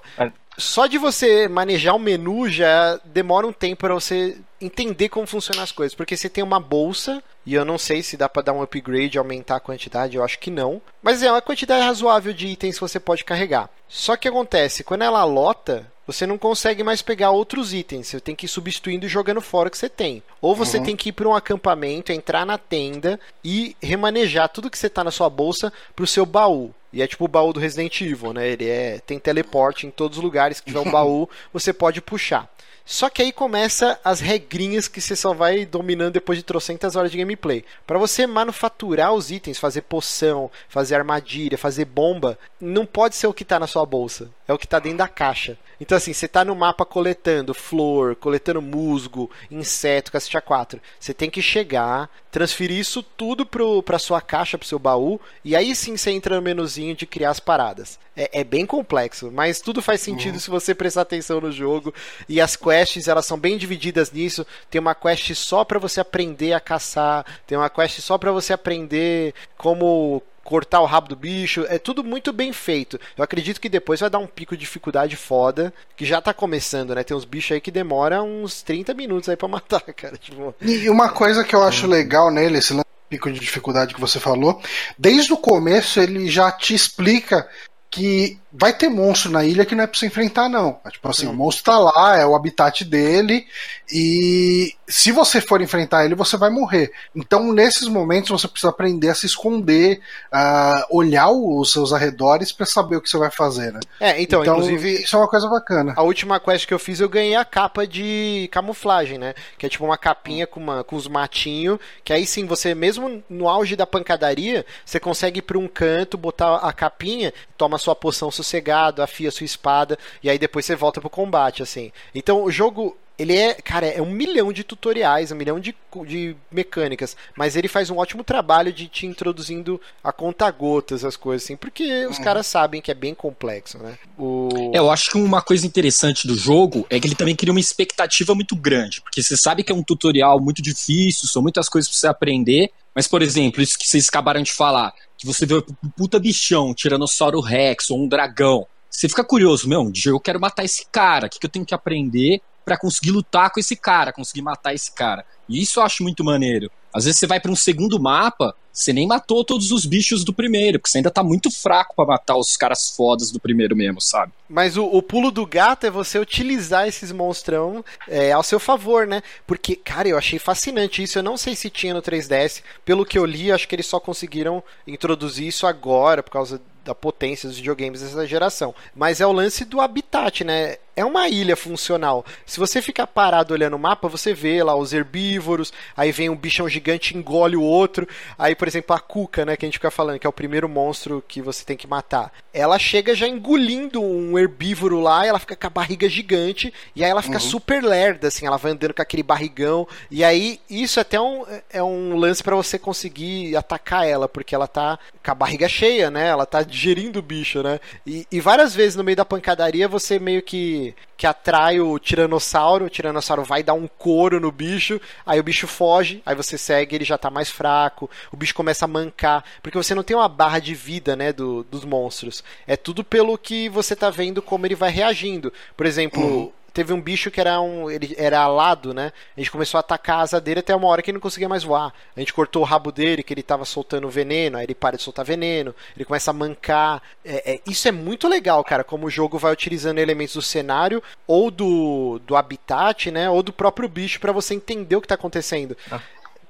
Só de você manejar o menu já demora um tempo pra você entender como funcionam as coisas. Porque você tem uma bolsa, e eu não sei se dá pra dar um upgrade aumentar a quantidade, eu acho que não. Mas é uma quantidade razoável de itens que você pode carregar. Só que acontece, quando ela lota, você não consegue mais pegar outros itens. Você tem que ir substituindo e jogando fora o que você tem. Ou você tem que ir para um acampamento, entrar na tenda e remanejar tudo que você tá na sua bolsa pro seu baú. E é tipo o baú do Resident Evil, né? Ele é, tem teleporte em todos os lugares que tiver um baú, você pode puxar. Só que aí começa as regrinhas que você só vai dominando depois de trocentas horas de gameplay. Para você manufaturar os itens, fazer poção, fazer armadilha, fazer bomba, não pode ser o que tá na sua bolsa. É o que tá dentro da caixa. Então assim, você tá no mapa coletando flor, coletando musgo, inseto, cacete a 4. Você tem que chegar, transferir isso tudo pro, pra sua caixa, pro seu baú, e aí sim você entra no menuzinho de criar as paradas. É, é bem complexo, mas tudo faz sentido se você prestar atenção no jogo. E as quests, elas são bem divididas nisso. Tem uma quest só pra você aprender a caçar, tem uma quest só pra você aprender como cortar o rabo do bicho, é tudo muito bem feito. Eu acredito que depois vai dar um pico de dificuldade foda, que já tá começando, né? Tem uns bichos aí que demora uns 30 minutos aí pra matar, cara. Tipo, E uma coisa que eu acho legal nele, esse pico de dificuldade que você falou, desde o começo ele já te explica que vai ter monstro na ilha que não é pra você enfrentar, não. É Tipo assim, o monstro tá lá, é o habitat dele, e se você for enfrentar ele, você vai morrer. Então, nesses momentos, você precisa aprender a se esconder, a olhar os seus arredores pra saber o que você vai fazer, né? é, então, inclusive, isso é uma coisa bacana. A última quest que eu fiz, eu ganhei a capa de camuflagem, né? Que é tipo uma capinha com, uma, com os matinhos. Que aí sim, você, mesmo no auge da pancadaria, você consegue ir pra um canto, botar a capinha, toma sua poção sossegado, afia sua espada, e aí depois você volta pro combate, assim. Então o jogo. Ele é, cara, é um milhão de tutoriais, um milhão de, de mecânicas, mas ele faz um ótimo trabalho de te introduzindo a conta-gotas as coisas, assim, porque os caras sabem que é bem complexo, né? O... É, eu acho que uma coisa interessante do jogo é que ele também cria uma expectativa muito grande, porque você sabe que é um tutorial muito difícil, são muitas coisas pra você aprender, mas, por exemplo, isso que vocês acabaram de falar, que você vê um puta bichão, Tiranossauro Rex ou um dragão, você fica curioso, meu, eu quero matar esse cara, o que, que eu tenho que aprender pra conseguir lutar com esse cara, conseguir matar esse cara. E isso eu acho muito maneiro. Às vezes você vai pra um segundo mapa, você nem matou todos os bichos do primeiro, porque você ainda tá muito fraco pra matar os caras fodas do primeiro mesmo, sabe? Mas o, o pulo do gato é você utilizar esses monstrão é, ao seu favor, né? Porque, cara, eu achei fascinante isso. Eu não sei se tinha no 3DS. Pelo que eu li, acho que eles só conseguiram introduzir isso agora por causa da potência dos videogames dessa geração. Mas é o lance do habitat, né? É uma ilha funcional. Se você ficar parado olhando o mapa, você vê lá os herbívoros, aí vem um bichão gigante e engole o outro. Aí, por exemplo, a Cuca, né, que a gente fica falando, que é o primeiro monstro que você tem que matar. Ela chega já engolindo um herbívoro lá, e ela fica com a barriga gigante, e aí ela fica super lerda, assim, ela vai andando com aquele barrigão. E aí, isso até um, é um lance para você conseguir atacar ela, porque ela tá com a barriga cheia, né? Ela tá digerindo o bicho, né? E, e várias vezes no meio da pancadaria você meio que que atrai o tiranossauro, o tiranossauro vai dar um couro no bicho, aí o bicho foge, aí você segue, ele já tá mais fraco, o bicho começa a mancar, porque você não tem uma barra de vida, né, do, dos monstros. É tudo pelo que você tá vendo como ele vai reagindo. Por exemplo, teve um bicho que era um. Ele era alado, né? A gente começou a atacar a asa dele até uma hora que ele não conseguia mais voar. A gente cortou o rabo dele, que ele tava soltando veneno, aí ele para de soltar veneno, ele começa a mancar. É, é, isso é muito legal, cara, como o jogo vai utilizando elementos do cenário ou do, do habitat, né? Ou do próprio bicho para você entender o que tá acontecendo. Ah.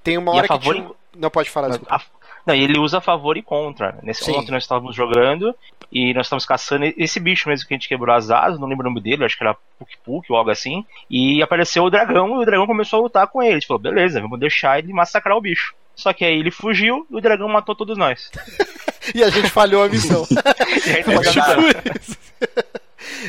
Tem uma hora que. favor tinha- Não pode falar, desculpa. A- Não, ele usa a favor e contra. Nesse Sim. ontem nós estávamos jogando e nós estávamos caçando esse bicho mesmo que a gente quebrou as asas, não lembro o nome dele, acho que era Puk Puk ou algo assim. E apareceu o dragão e o dragão começou a lutar com ele. A gente falou, beleza, vamos deixar ele massacrar o bicho. Só que aí ele fugiu e o dragão matou todos nós. E a gente falhou a missão. E É tipo nada. isso.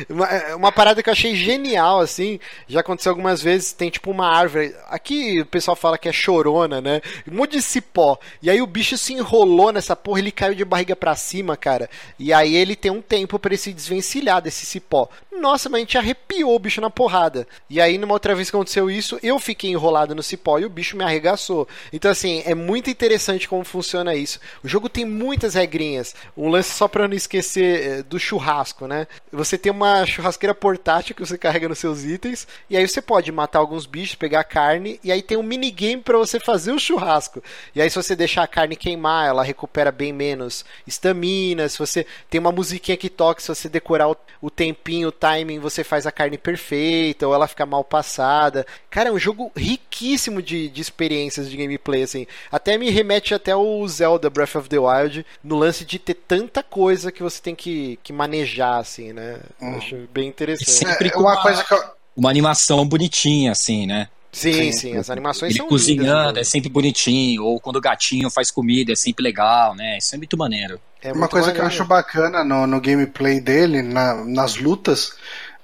Uma, uma parada que eu achei genial, assim, já aconteceu algumas vezes, tem tipo uma árvore, aqui o pessoal fala que é chorona, né? Um monte de cipó. E aí o bicho se enrolou nessa porra, ele caiu de barriga para cima, cara. E aí ele tem um tempo para se desvencilhar desse cipó. Nossa, mas a gente arrepiou o bicho na porrada. E aí, numa outra vez que aconteceu isso, eu fiquei enrolado no cipó e o bicho me arregaçou. Então, assim, é muito interessante como funciona isso. O jogo tem muitas regrinhas. Um lance só pra não esquecer eh, do churrasco, né? Você tem uma churrasqueira portátil que você carrega nos seus itens, e aí você pode matar alguns bichos, pegar carne, e aí tem um minigame para você fazer o churrasco. E aí, se você deixar a carne queimar, ela recupera bem menos estamina. Se você tem uma musiquinha que toca, se você decorar o, tempinho, o timing, você faz a carne perfeita, ou ela fica mal passada. Cara, é um jogo riquíssimo de, de experiências de gameplay, assim. Até me remete até o Zelda Breath of the Wild, no lance de ter tanta coisa que você tem que, que manejar, assim, né? Hum. Acho bem interessante. Sempre É, com uma uma, coisa que eu, uma animação bonitinha, assim, né? Sim, Sim. sim, as animações Ele são cozinhando lindas, é sempre bonitinho, ou quando o gatinho faz comida é sempre legal, né? Isso é muito maneiro. É Uma muito coisa que eu maneiro. acho bacana no, no gameplay dele, na- nas lutas,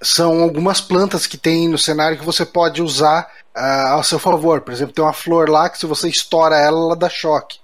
são algumas plantas que tem no cenário que você pode usar ah, ao seu favor. Por exemplo, tem uma flor lá que se você estoura ela, ela dá choque.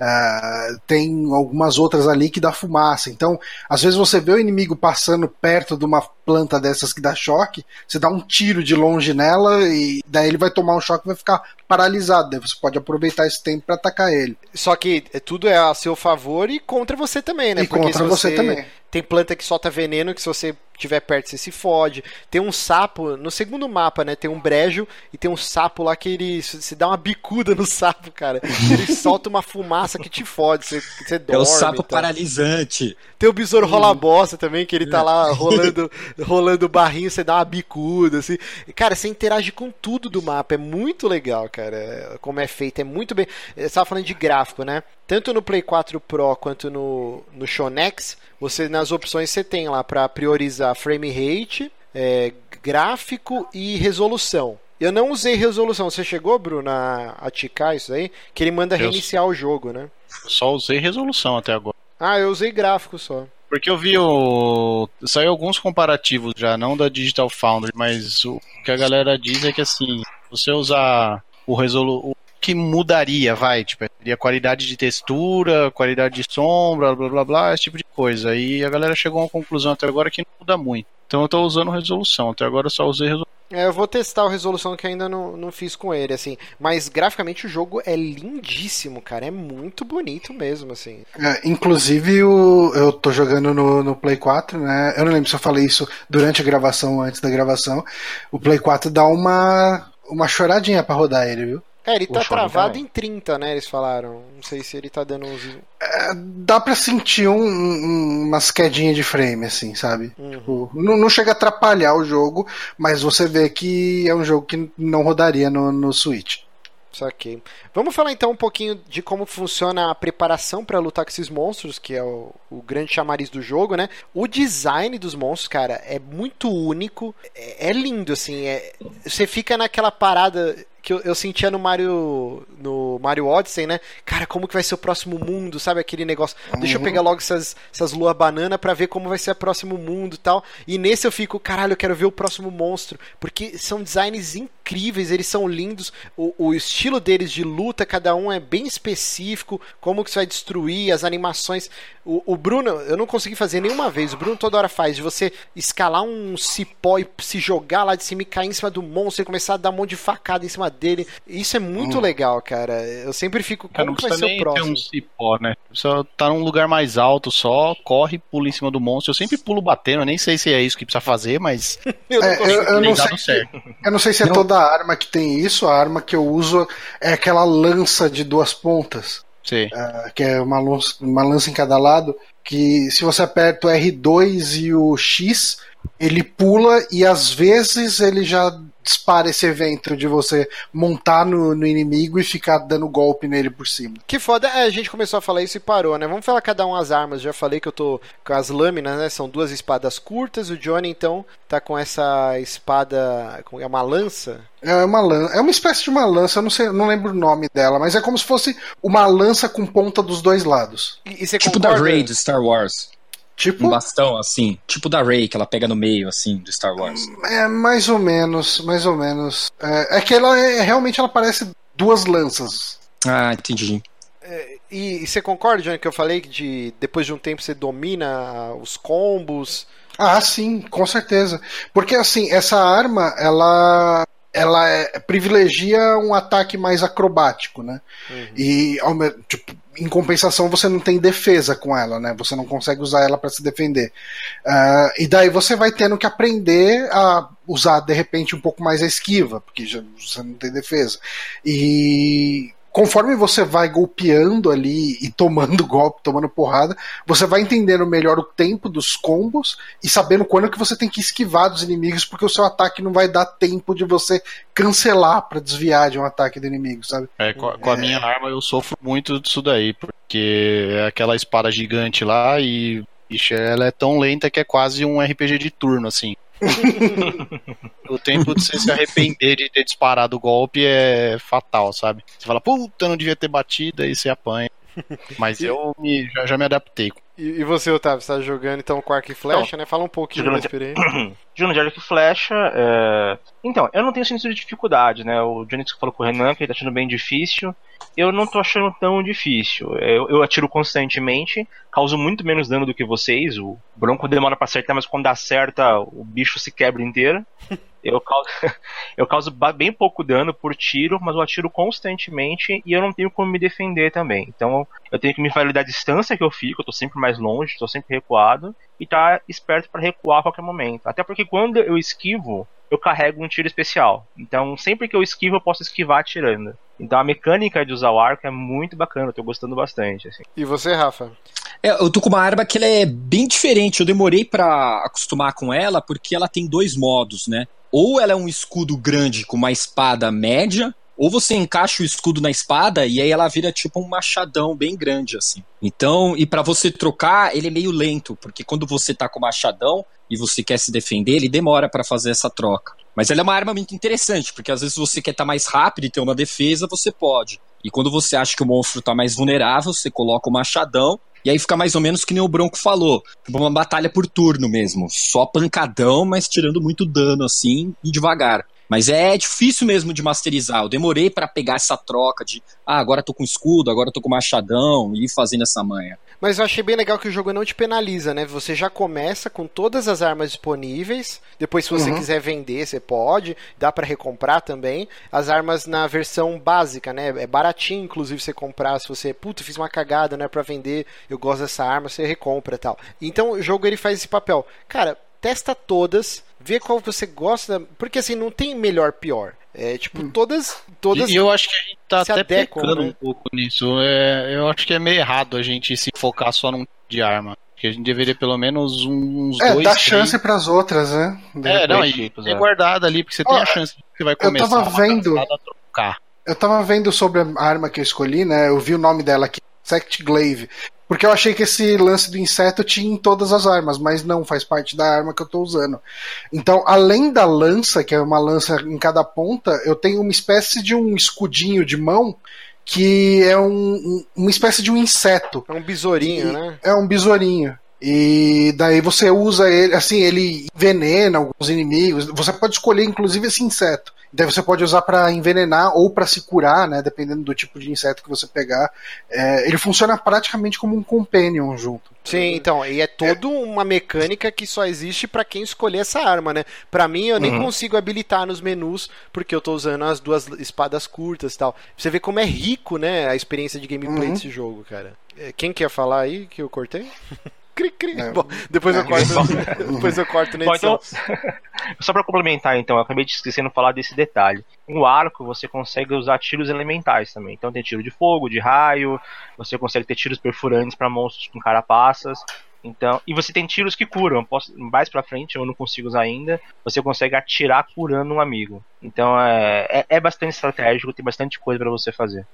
Ah, tem algumas outras ali que dá fumaça. Então, às vezes você vê o inimigo passando perto de uma planta dessas que dá choque, você dá um tiro de longe nela e daí ele vai tomar um choque e vai ficar paralisado. Daí você pode aproveitar esse tempo para atacar ele. Só que é, tudo é a seu favor e contra você também, né? E contra se você também. Tem planta que solta veneno que se você tiver perto você se fode. Tem um sapo, no segundo mapa, né? Tem um brejo e tem um sapo lá que ele se dá uma bicuda no sapo, cara. Ele solta uma fumaça que te fode, você, você dorme. é o sapo tal. paralisante. Tem o besouro rola bosta também, que ele tá lá rolando, rolando o barrinho, você dá uma bicuda, assim. Cara, você interage com tudo do mapa, é muito legal, cara. é- Como é feito, é muito bem. Você tava falando de gráfico, né? Tanto no Play 4 Pro quanto no, no Shonex, você nas opções você tem lá pra priorizar frame rate, é, gráfico e resolução. Eu não usei resolução. Você chegou, Bruno, a, a ticar isso aí? Que ele manda Eu- reiniciar o jogo, né? Só usei resolução até agora. Ah, eu usei gráfico só. Porque eu vi o. Saiu alguns comparativos já, não da Digital Foundry, mas o que a galera diz é que assim, você usar o resolu. O que mudaria, vai, tipo, seria qualidade de textura, qualidade de sombra, blá blá blá, esse tipo de coisa. E a galera chegou a uma conclusão até agora que não muda muito. Então eu tô usando resolução, até agora eu só usei resolução. É, eu vou testar a resolução que ainda não, não fiz com ele, assim. Mas graficamente o jogo é lindíssimo, cara. É muito bonito mesmo, assim. É, inclusive, o, eu tô jogando no, no Play 4, né? Eu não lembro se eu falei isso durante a gravação ou antes da gravação. O Play 4 dá uma, uma choradinha pra rodar ele, viu? É, ele tá travado também. em 30, né? Eles falaram. Não sei se ele tá dando uns. É, dá pra sentir um- um- umas quedinhas de frame, assim, sabe? Uhum. Tipo, não, não chega a atrapalhar o jogo, mas você vê que é um jogo que não rodaria no, no Switch. Saquei. Vamos falar então um pouquinho de como funciona a preparação pra lutar com esses monstros, que é o, o grande chamariz do jogo, né? O design dos monstros, cara, é muito único, é, é lindo, assim. é- você fica naquela parada que eu, eu sentia no Mario no Mario Odyssey, né? Cara, como que vai ser o próximo mundo, sabe? Aquele negócio. Deixa eu pegar logo essas, essas lua banana pra ver como vai ser o próximo mundo e tal. E nesse eu fico, caralho, eu quero ver o próximo monstro. Porque são designs incríveis, eles são lindos. O, o estilo deles de luta, cada um é bem específico. Como que você vai destruir, as animações. O, o Bruno, eu não consegui fazer nenhuma vez. O Bruno toda hora faz de você escalar um cipó e se jogar lá de cima e cair em cima do monstro e começar a dar um monte de facada em cima dele. Isso é muito legal, cara. Eu sempre fico, que vai ser o ter próximo? um cipó, né? Só tá num lugar mais alto só, corre, pula em cima do monstro. Eu sempre pulo batendo, eu nem sei se é isso que precisa fazer, mas Eu não É, eu, eu não sei se- eu não sei se é Não. toda arma que tem isso. A arma que eu uso é aquela lança de duas pontas. Sei. Ah, que é uma lança, uma lança em cada lado, que se você aperta o R2 e o X, ele pula e às vezes ele já dispara esse evento de você montar no, no inimigo e ficar dando golpe nele por cima. Que foda, é, a gente começou a falar isso e parou, né? Vamos falar cada um as armas. Já falei que eu tô com as lâminas, né? São duas espadas curtas. O Johnny, então, tá com essa espada. com- É uma lança? É uma lança, é uma espécie de uma lança, eu não sei, não lembro o nome dela, mas é como se fosse uma lança com ponta dos dois lados. E, e Tipo da concorda? Raid Star Wars. Tipo, Um bastão, assim, tipo da Rey, que ela pega no meio, assim, do Star Wars. é mais ou menos, mais ou menos. É, é que ela é, realmente ela parece duas lanças. Ah, entendi. E, e você concorda, Johnny, que eu falei que de, depois de um tempo você domina os combos? Ah, sim, com certeza. Porque assim, essa arma, ela ela é- privilegia um ataque mais acrobático, né? E ao me- tipo, em compensação você não tem defesa com ela, né? Você não consegue usar ela para se defender. Ah, e daí você vai tendo que aprender a usar de repente um pouco mais a esquiva, porque já você não tem defesa. E conforme você vai golpeando ali e tomando golpe, tomando porrada, você vai entendendo melhor o tempo dos combos e sabendo quando que você tem que esquivar dos inimigos, porque o seu ataque não vai dar tempo de você cancelar pra desviar de um ataque do inimigo, sabe? É, com, a- com a minha arma eu sofro muito disso daí, porque é aquela espada gigante lá e bicho, ela é tão lenta que é quase um RPG de turno, assim. o tempo de você se arrepender de ter disparado o golpe é fatal, sabe? Você fala, puta, não devia ter batido, aí você apanha. Mas eu me- já, já me adaptei. E, e você, Otávio, você tá jogando então com arco e flecha, né? Fala um pouquinho da experiência. Jogando de arco e flecha. é, Então, eu não tenho sentido de dificuldade, né? O Johnny falou com o Renan que ele tá achando bem difícil. Eu não tô achando tão difícil. Eu, eu atiro constantemente, causo muito menos dano do que vocês. O Bronco demora pra acertar, mas quando acerta, o bicho se quebra inteiro. Eu causo, eu causo bem pouco dano por tiro, mas eu atiro constantemente e eu não tenho como me defender também. Então eu tenho que me validar a distância que eu fico, eu tô sempre mais longe, tô sempre recuado, e tá esperto para recuar a qualquer momento. Até porque quando eu esquivo, eu carrego um tiro especial. Então sempre que eu esquivo, eu posso esquivar atirando. Então a mecânica de usar o arco é muito bacana, eu tô gostando bastante. Assim. E você, Rafa? É, eu tô com uma arma que ela é bem diferente. Eu demorei pra acostumar com ela porque ela tem dois modos, né? Ou ela é um escudo grande com uma espada média, ou você encaixa o escudo na espada e aí ela vira tipo um machadão bem grande assim. Então, e pra você trocar, ele é meio lento, porque quando você tá com o machadão e você quer se defender, ele demora pra fazer essa troca. Mas ela é uma arma muito interessante, porque às vezes você quer estar mais rápido e ter uma defesa, você pode. E quando você acha que o monstro tá mais vulnerável, você coloca o machadão e aí fica mais ou menos que nem o Bronco falou. Uma batalha por turno mesmo. Só pancadão, mas tirando muito dano assim e devagar. Mas é difícil mesmo de masterizar. Eu demorei pra pegar essa troca de, ah, agora tô com escudo, agora tô com machadão e ir fazendo essa manha. Mas eu achei bem legal que o jogo não te penaliza, né? Você já começa com todas as armas disponíveis. Depois, se você Uhum. quiser vender, você pode. Dá pra recomprar também. As armas na versão básica, né? É baratinho, inclusive, você comprar. Se você, puta, fiz uma cagada, não é pra vender, eu gosto dessa arma, você recompra e tal. Então, o jogo ele faz esse papel. Cara, testa todas, vê qual você gosta. Porque assim, não tem melhor pior. É tipo, todas. todas E eu acho que a gente tá até adequam, pecando né? um pouco nisso. É, eu acho que é meio errado a gente se focar só num tipo de arma. Que a gente deveria pelo menos uns É, dois. dá três- chance pras outras, né? De É, não, e é. guardado ali, porque você Ó, tem a chance que você vai eu começar tava uma vendo- a trocar. Eu tava vendo sobre a arma que eu escolhi, né? Eu vi o nome dela aqui, Insect Glaive. Porque eu achei que esse lance do inseto tinha em todas as armas, mas não faz parte da arma que eu tô usando. Então, além da lança, que é uma lança em cada ponta, eu tenho uma espécie de um escudinho de mão que é um- um- uma espécie de um inseto. É um besourinho, né? É um besourinho. E daí você usa ele, assim, ele envenena alguns inimigos. Você pode escolher, inclusive, esse inseto. Daí você pode usar pra envenenar ou pra se curar, né? Dependendo do tipo de inseto que você pegar. É, ele funciona praticamente como um companion junto. Sim, então, e é toda uma mecânica que só existe pra quem escolher essa arma, né? Pra mim, eu nem Uhum. consigo habilitar nos menus, porque eu tô usando as duas espadas curtas e tal. Você vê como é rico, né, a experiência de gameplay Uhum. desse jogo, cara. É, Quem quer falar aí que eu cortei? cri, cri. É. Bom, depois eu É. corto, depois eu corto na Bom, edição. então, só pra complementar, então, eu acabei de esquecendo de falar desse detalhe. No arco, você consegue usar tiros elementais também. Então, tem tiro de fogo, de raio, você consegue ter tiros perfurantes pra monstros com carapaças. Então, e você tem tiros que curam. Posso, mais pra frente, eu não consigo usar ainda. Você consegue atirar curando um amigo. Então, é, é, é bastante estratégico, tem bastante coisa pra você fazer.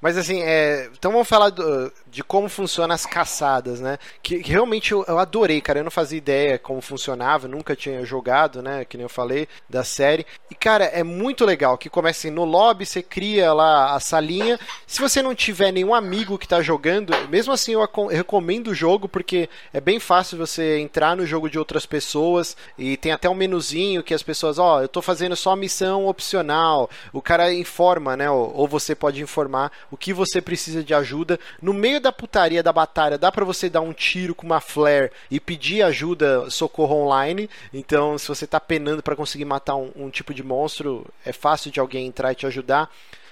Mas assim, é... então vamos falar do, de como funcionam as caçadas, né? Que, que realmente eu, eu, adorei, cara. Eu não fazia ideia como funcionava, nunca tinha jogado, né? Que nem eu falei, da série. E, cara, é muito legal que começa assim, no lobby, você cria lá a salinha. Se você não tiver nenhum amigo que tá jogando, mesmo assim eu, eu recomendo o jogo, porque é bem fácil você entrar no jogo de outras pessoas e tem até um menuzinho que as pessoas, ó, oh, eu tô fazendo só missão opcional. O cara informa, né? Ou você pode informar o que você precisa de ajuda. No meio da putaria da batalha, dá para você dar um tiro com uma flare e pedir ajuda, socorro online. Então, se você tá penando para conseguir matar um, um tipo de monstro, é fácil de alguém entrar e te ajudar.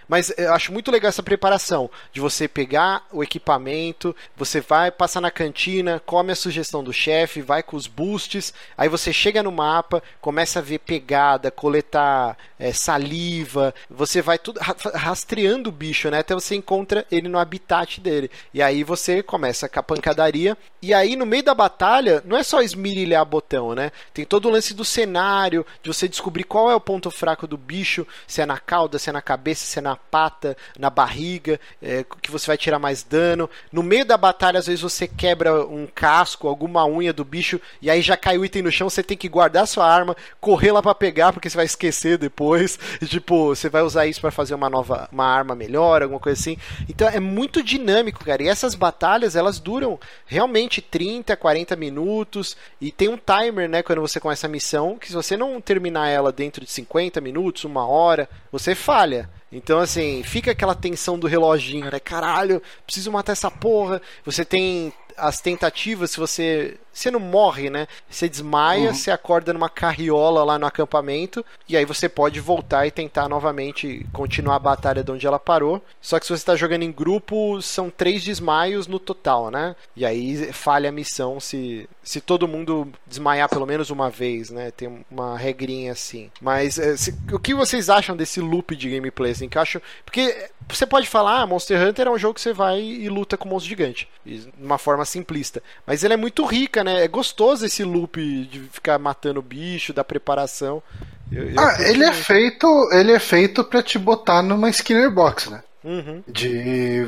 Mas eu acho muito legal essa preparação de você pegar o equipamento, você vai passar na cantina, come a sugestão do chefe, vai com os boosts, aí você chega no mapa, começa a ver pegada, coletar é, saliva, você vai tudo rastreando o bicho, né? Até você encontra ele no habitat dele. E aí você começa com a pancadaria. E aí no meio da batalha, não é só esmirilhar botão, né? Tem todo o lance do cenário, de você descobrir qual é o ponto fraco do bicho, se é na cauda, se é na cabeça, se é na pata, na barriga, é, que você vai tirar mais dano. No meio da batalha, às vezes você quebra um casco, alguma unha do bicho, e aí já cai o item no chão, você tem que guardar sua arma, correr lá para pegar, porque você vai esquecer depois. E, tipo, você vai usar isso para fazer uma nova uma arma melhor, alguma coisa assim. Então é muito dinâmico, cara. E essas batalhas, elas duram realmente 30, 40 minutos, e tem um timer, né, quando você começa a missão, que se você não terminar ela dentro de 50 minutos, uma hora, você falha. Então, assim, fica aquela tensão do reloginho, né? Caralho, preciso matar essa porra. Você tem as tentativas, se você você não morre, né? Você desmaia, uhum. você acorda numa carriola lá no acampamento, e aí você pode voltar e tentar novamente continuar a batalha de onde ela parou. Só que se você está jogando em grupo, são três desmaios no total, né? E aí falha a missão se, se todo mundo desmaiar pelo menos uma vez, né? Tem uma regrinha assim. Mas é, se, o que vocês acham desse loop de gameplay? Assim, que eu acho. Porque você pode falar, ah, Monster Hunter é um jogo que você vai e luta com um monstro gigante. De uma forma simplista. Mas ele é muito rica, né? É gostoso esse loop de ficar matando bicho, da preparação. Eu, eu ah, ele é feito, ele é feito para te botar numa Skinner Box, né? Uhum. De,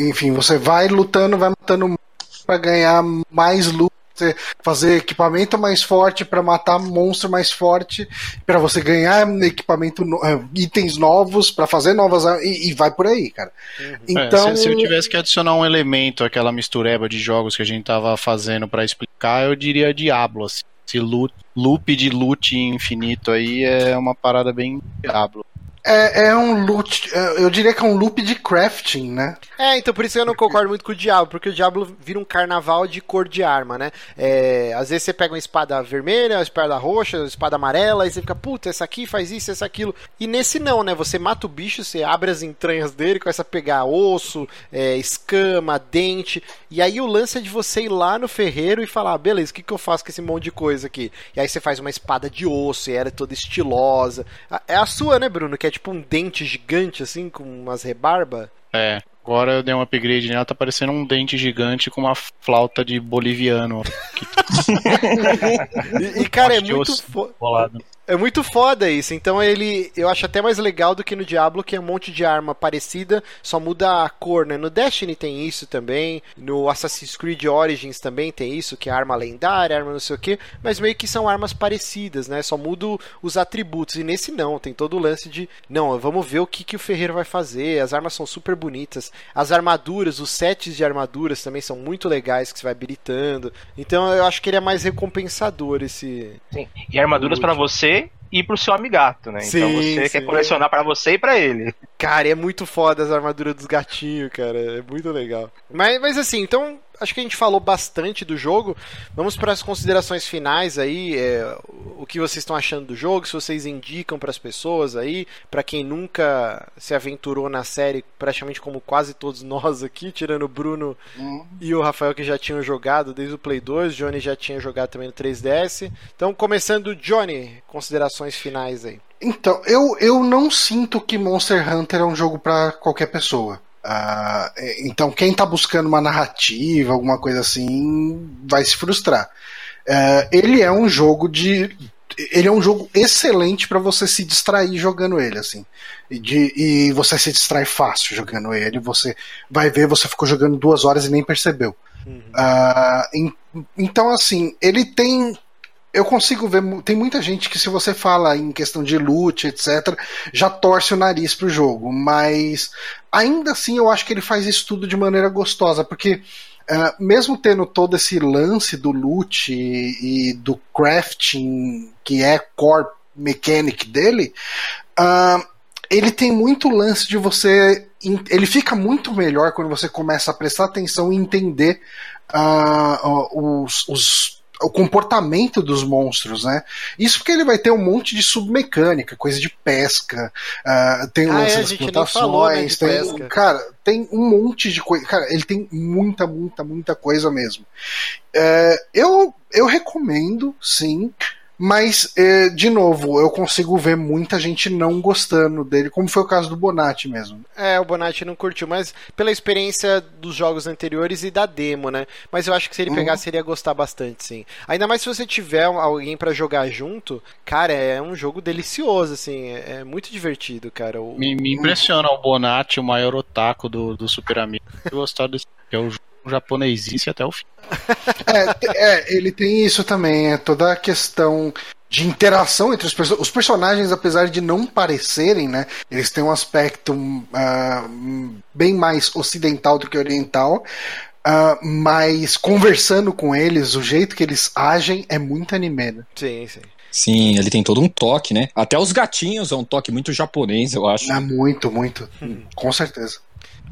enfim, você vai lutando, vai matando para ganhar mais loot você fazer equipamento mais forte para matar monstro mais forte, para você ganhar equipamento, eh, itens novos para fazer novas e, e, vai por aí, cara. Uhum. Então, é, se, se, eu tivesse que adicionar um elemento aquela mistureba de jogos que a gente tava fazendo para explicar, eu diria Diablo. Assim. Esse loop, loop de loot infinito aí é uma parada bem Diablo. É, é, um loot, é, eu diria que é um loop de crafting, né? É, então por isso eu não concordo muito com o Diablo, porque o Diablo vira um carnaval de cor de arma, né? É, às vezes você pega uma espada vermelha, uma espada roxa, uma espada amarela, e você fica, puta, essa aqui faz isso, essa aquilo. E nesse não, né? Você mata o bicho, você abre as entranhas dele, começa a pegar osso, é, escama, dente, e aí o lance é de você ir lá no ferreiro e falar, ah, beleza, o que, que eu faço com esse monte de coisa aqui? E aí você faz uma espada de osso, e ela é toda estilosa. É a sua, né, Bruno? Que é tipo um dente gigante, assim, com umas rebarba. É. Agora eu dei um upgrade nela, tá parecendo um dente gigante com uma flauta de boliviano. e, e, cara, é muito. Fo... É muito foda isso. Então ele, eu acho até mais legal do que no Diablo, que é um monte de arma parecida, só muda a cor, né? No Destiny tem isso também, no Assassin's Creed Origins também tem isso, que é arma lendária, arma não sei o que, mas meio que são armas parecidas, né? Só muda os atributos. E nesse não, tem todo o lance de, não, vamos ver o que, que o ferreiro vai fazer. As armas são super bonitas. As armaduras, os sets de armaduras também são muito legais que você vai habilitando. Então eu acho que ele é mais recompensador esse. Sim. E armaduras para você e pro seu amigato, né? Então sim, então você sim. quer colecionar para você e para ele. Cara, é muito foda as armaduras dos gatinhos, cara. É muito legal. Mas, mas assim, então acho que a gente falou bastante do jogo. Vamos para as considerações finais aí. É, o que vocês estão achando do jogo? Se vocês indicam para as pessoas aí, para quem nunca se aventurou na série, praticamente como quase todos nós aqui, tirando o Bruno uhum. e o Rafael que já tinham jogado desde o Play 2. Johnny já tinha jogado também no 3DS. Então, começando, Johnny, considerações finais aí. Então, eu, eu não sinto que Monster Hunter é um jogo para qualquer pessoa. Uh, então, quem está buscando uma narrativa, alguma coisa assim, vai se frustrar. Uh, ele é um jogo de. ele é um jogo excelente para você se distrair jogando ele, assim. E, de, e você se distrai fácil jogando ele. Você vai ver, você ficou jogando duas horas e nem percebeu. Uhum. Uh, então, assim, ele tem eu consigo ver, tem muita gente que se você fala em questão de loot, etc, já torce o nariz pro jogo, mas ainda assim eu acho que ele faz isso tudo de maneira gostosa, porque uh, mesmo tendo todo esse lance do loot e, e, do crafting, que é core mechanic dele, uh, ele tem muito lance de você. Ele fica muito melhor quando você começa a prestar atenção e entender uh, os, os o comportamento dos monstros, né? Isso porque ele vai ter um monte de submecânica, coisa de pesca, uh, tem o ah, lance é, das plantações, falou, né, tem, pesca. cara, tem um monte de coisa, cara, ele tem muita, muita, muita coisa mesmo. Uh, eu, eu recomendo, sim. Mas, é, de novo, eu consigo ver muita gente não gostando dele, como foi o caso do Bonatti mesmo. É, o Bonatti não curtiu, mas pela experiência dos jogos anteriores e da demo, né? Mas eu acho que se ele uhum. pegasse, ele ia gostar bastante, sim. Ainda mais se você tiver alguém para jogar junto, cara, é um jogo delicioso, assim, é, é muito divertido, cara. O... Me, me, impressiona o Bonatti, o maior otaku do, do Super Amigo. Eu gostar desse é o jogo japonesice até o fim. É, é, ele tem isso também, é toda a questão de interação entre os, perso os personagens, apesar de não parecerem, né? Eles têm um aspecto uh, bem mais ocidental do que oriental. Uh, mas conversando com eles, o jeito que eles agem é muito anime. Né? Sim, sim. Sim, ele tem todo um toque, né? Até os gatinhos é um toque muito japonês, eu acho. É muito, muito. Com certeza.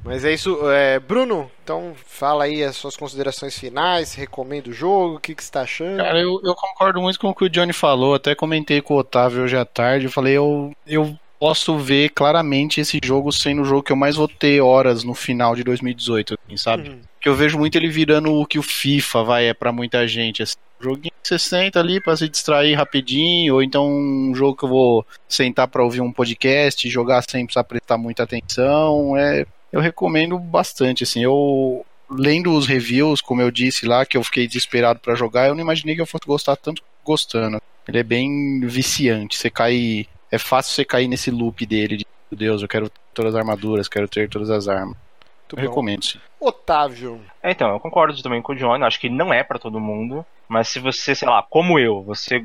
Mas é isso, é, Bruno, então fala aí as suas considerações finais, recomenda o jogo, o que, que você tá achando? Cara, eu, eu concordo muito com o que o Johnny falou, até comentei com o Otávio hoje à tarde, eu falei, eu, eu posso ver claramente esse jogo sendo o jogo que eu mais vou ter horas no final de 2018, assim, sabe? Uhum. Que eu vejo muito ele virando o que o FIFA vai é para muita gente, assim. Joguinho que você senta ali para se distrair rapidinho, ou então um jogo que eu vou sentar para ouvir um podcast, jogar sem precisar prestar muita atenção, é eu recomendo bastante, assim, eu lendo os reviews, como eu disse lá, que eu fiquei desesperado para jogar, eu não imaginei que eu fosse gostar tanto gostando. Ele é bem viciante, você cai, é fácil você cair nesse loop dele de, meu Deus, eu quero todas as armaduras, quero ter todas as armas. Muito eu bom. recomendo, sim. Otávio. É, então, eu concordo também com o John, acho que não é para todo mundo, mas se você, sei lá, como eu, você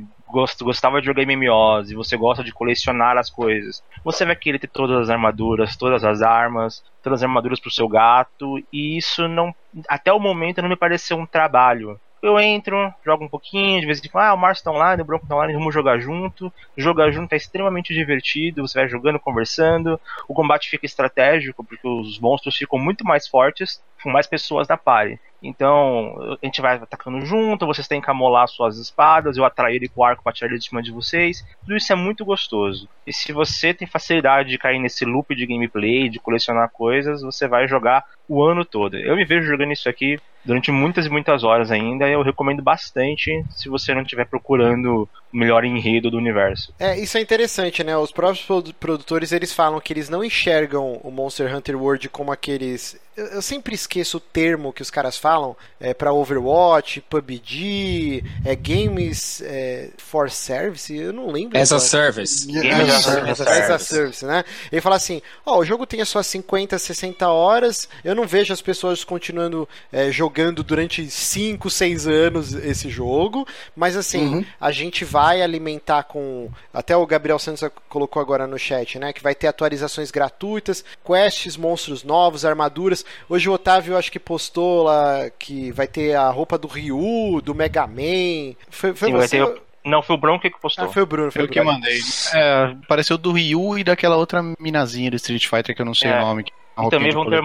gostava de jogar MMOs e você gosta de colecionar as coisas, você vai querer ter todas as armaduras, todas as armas, todas as armaduras pro seu gato, e isso não, até o momento não me pareceu um trabalho. Eu entro, jogo um pouquinho, de vez em quando, ah, o Márcio tá online, o Bronco tá online, vamos jogar junto. Jogar junto é extremamente divertido, você vai jogando, conversando. O combate fica estratégico, porque os monstros ficam muito mais fortes com mais pessoas da party. Então, a gente vai atacando junto, vocês têm que amolar suas espadas, eu atrair ele com o arco para tirar ele de cima de vocês. Tudo isso é muito gostoso. E se você tem facilidade de cair nesse loop de gameplay, de colecionar coisas, você vai jogar o ano todo. Eu me vejo jogando isso aqui durante muitas e muitas horas ainda, eu recomendo bastante se você não estiver procurando o melhor enredo do universo. É, isso é interessante, né? Os próprios produtores, eles falam que eles não enxergam o Monster Hunter World como aqueles eu sempre esqueço o termo que os caras falam é, para Overwatch, PUBG, é, Games é, for Service, eu não lembro. As a Service. Games as, as, as a Service, né? Ele fala assim: ó, oh, o jogo tem as suas 50, 60 horas, eu não vejo as pessoas continuando é, jogando durante 5, 6 anos esse jogo, mas assim, uhum. a gente vai alimentar com. Até o Gabriel Santos colocou agora no chat, né? Que vai ter atualizações gratuitas, quests, monstros novos, armaduras. Hoje o Otávio acho que postou lá que vai ter a roupa do Ryu, do Mega Man. Foi, foi Sim, você? Ter... Não, foi o Bruno que postou. Ah, foi o Bruno. Foi eu que mandei. É, apareceu do Ryu e daquela outra minazinha do Street Fighter que eu não sei é. o nome. E também vão ter,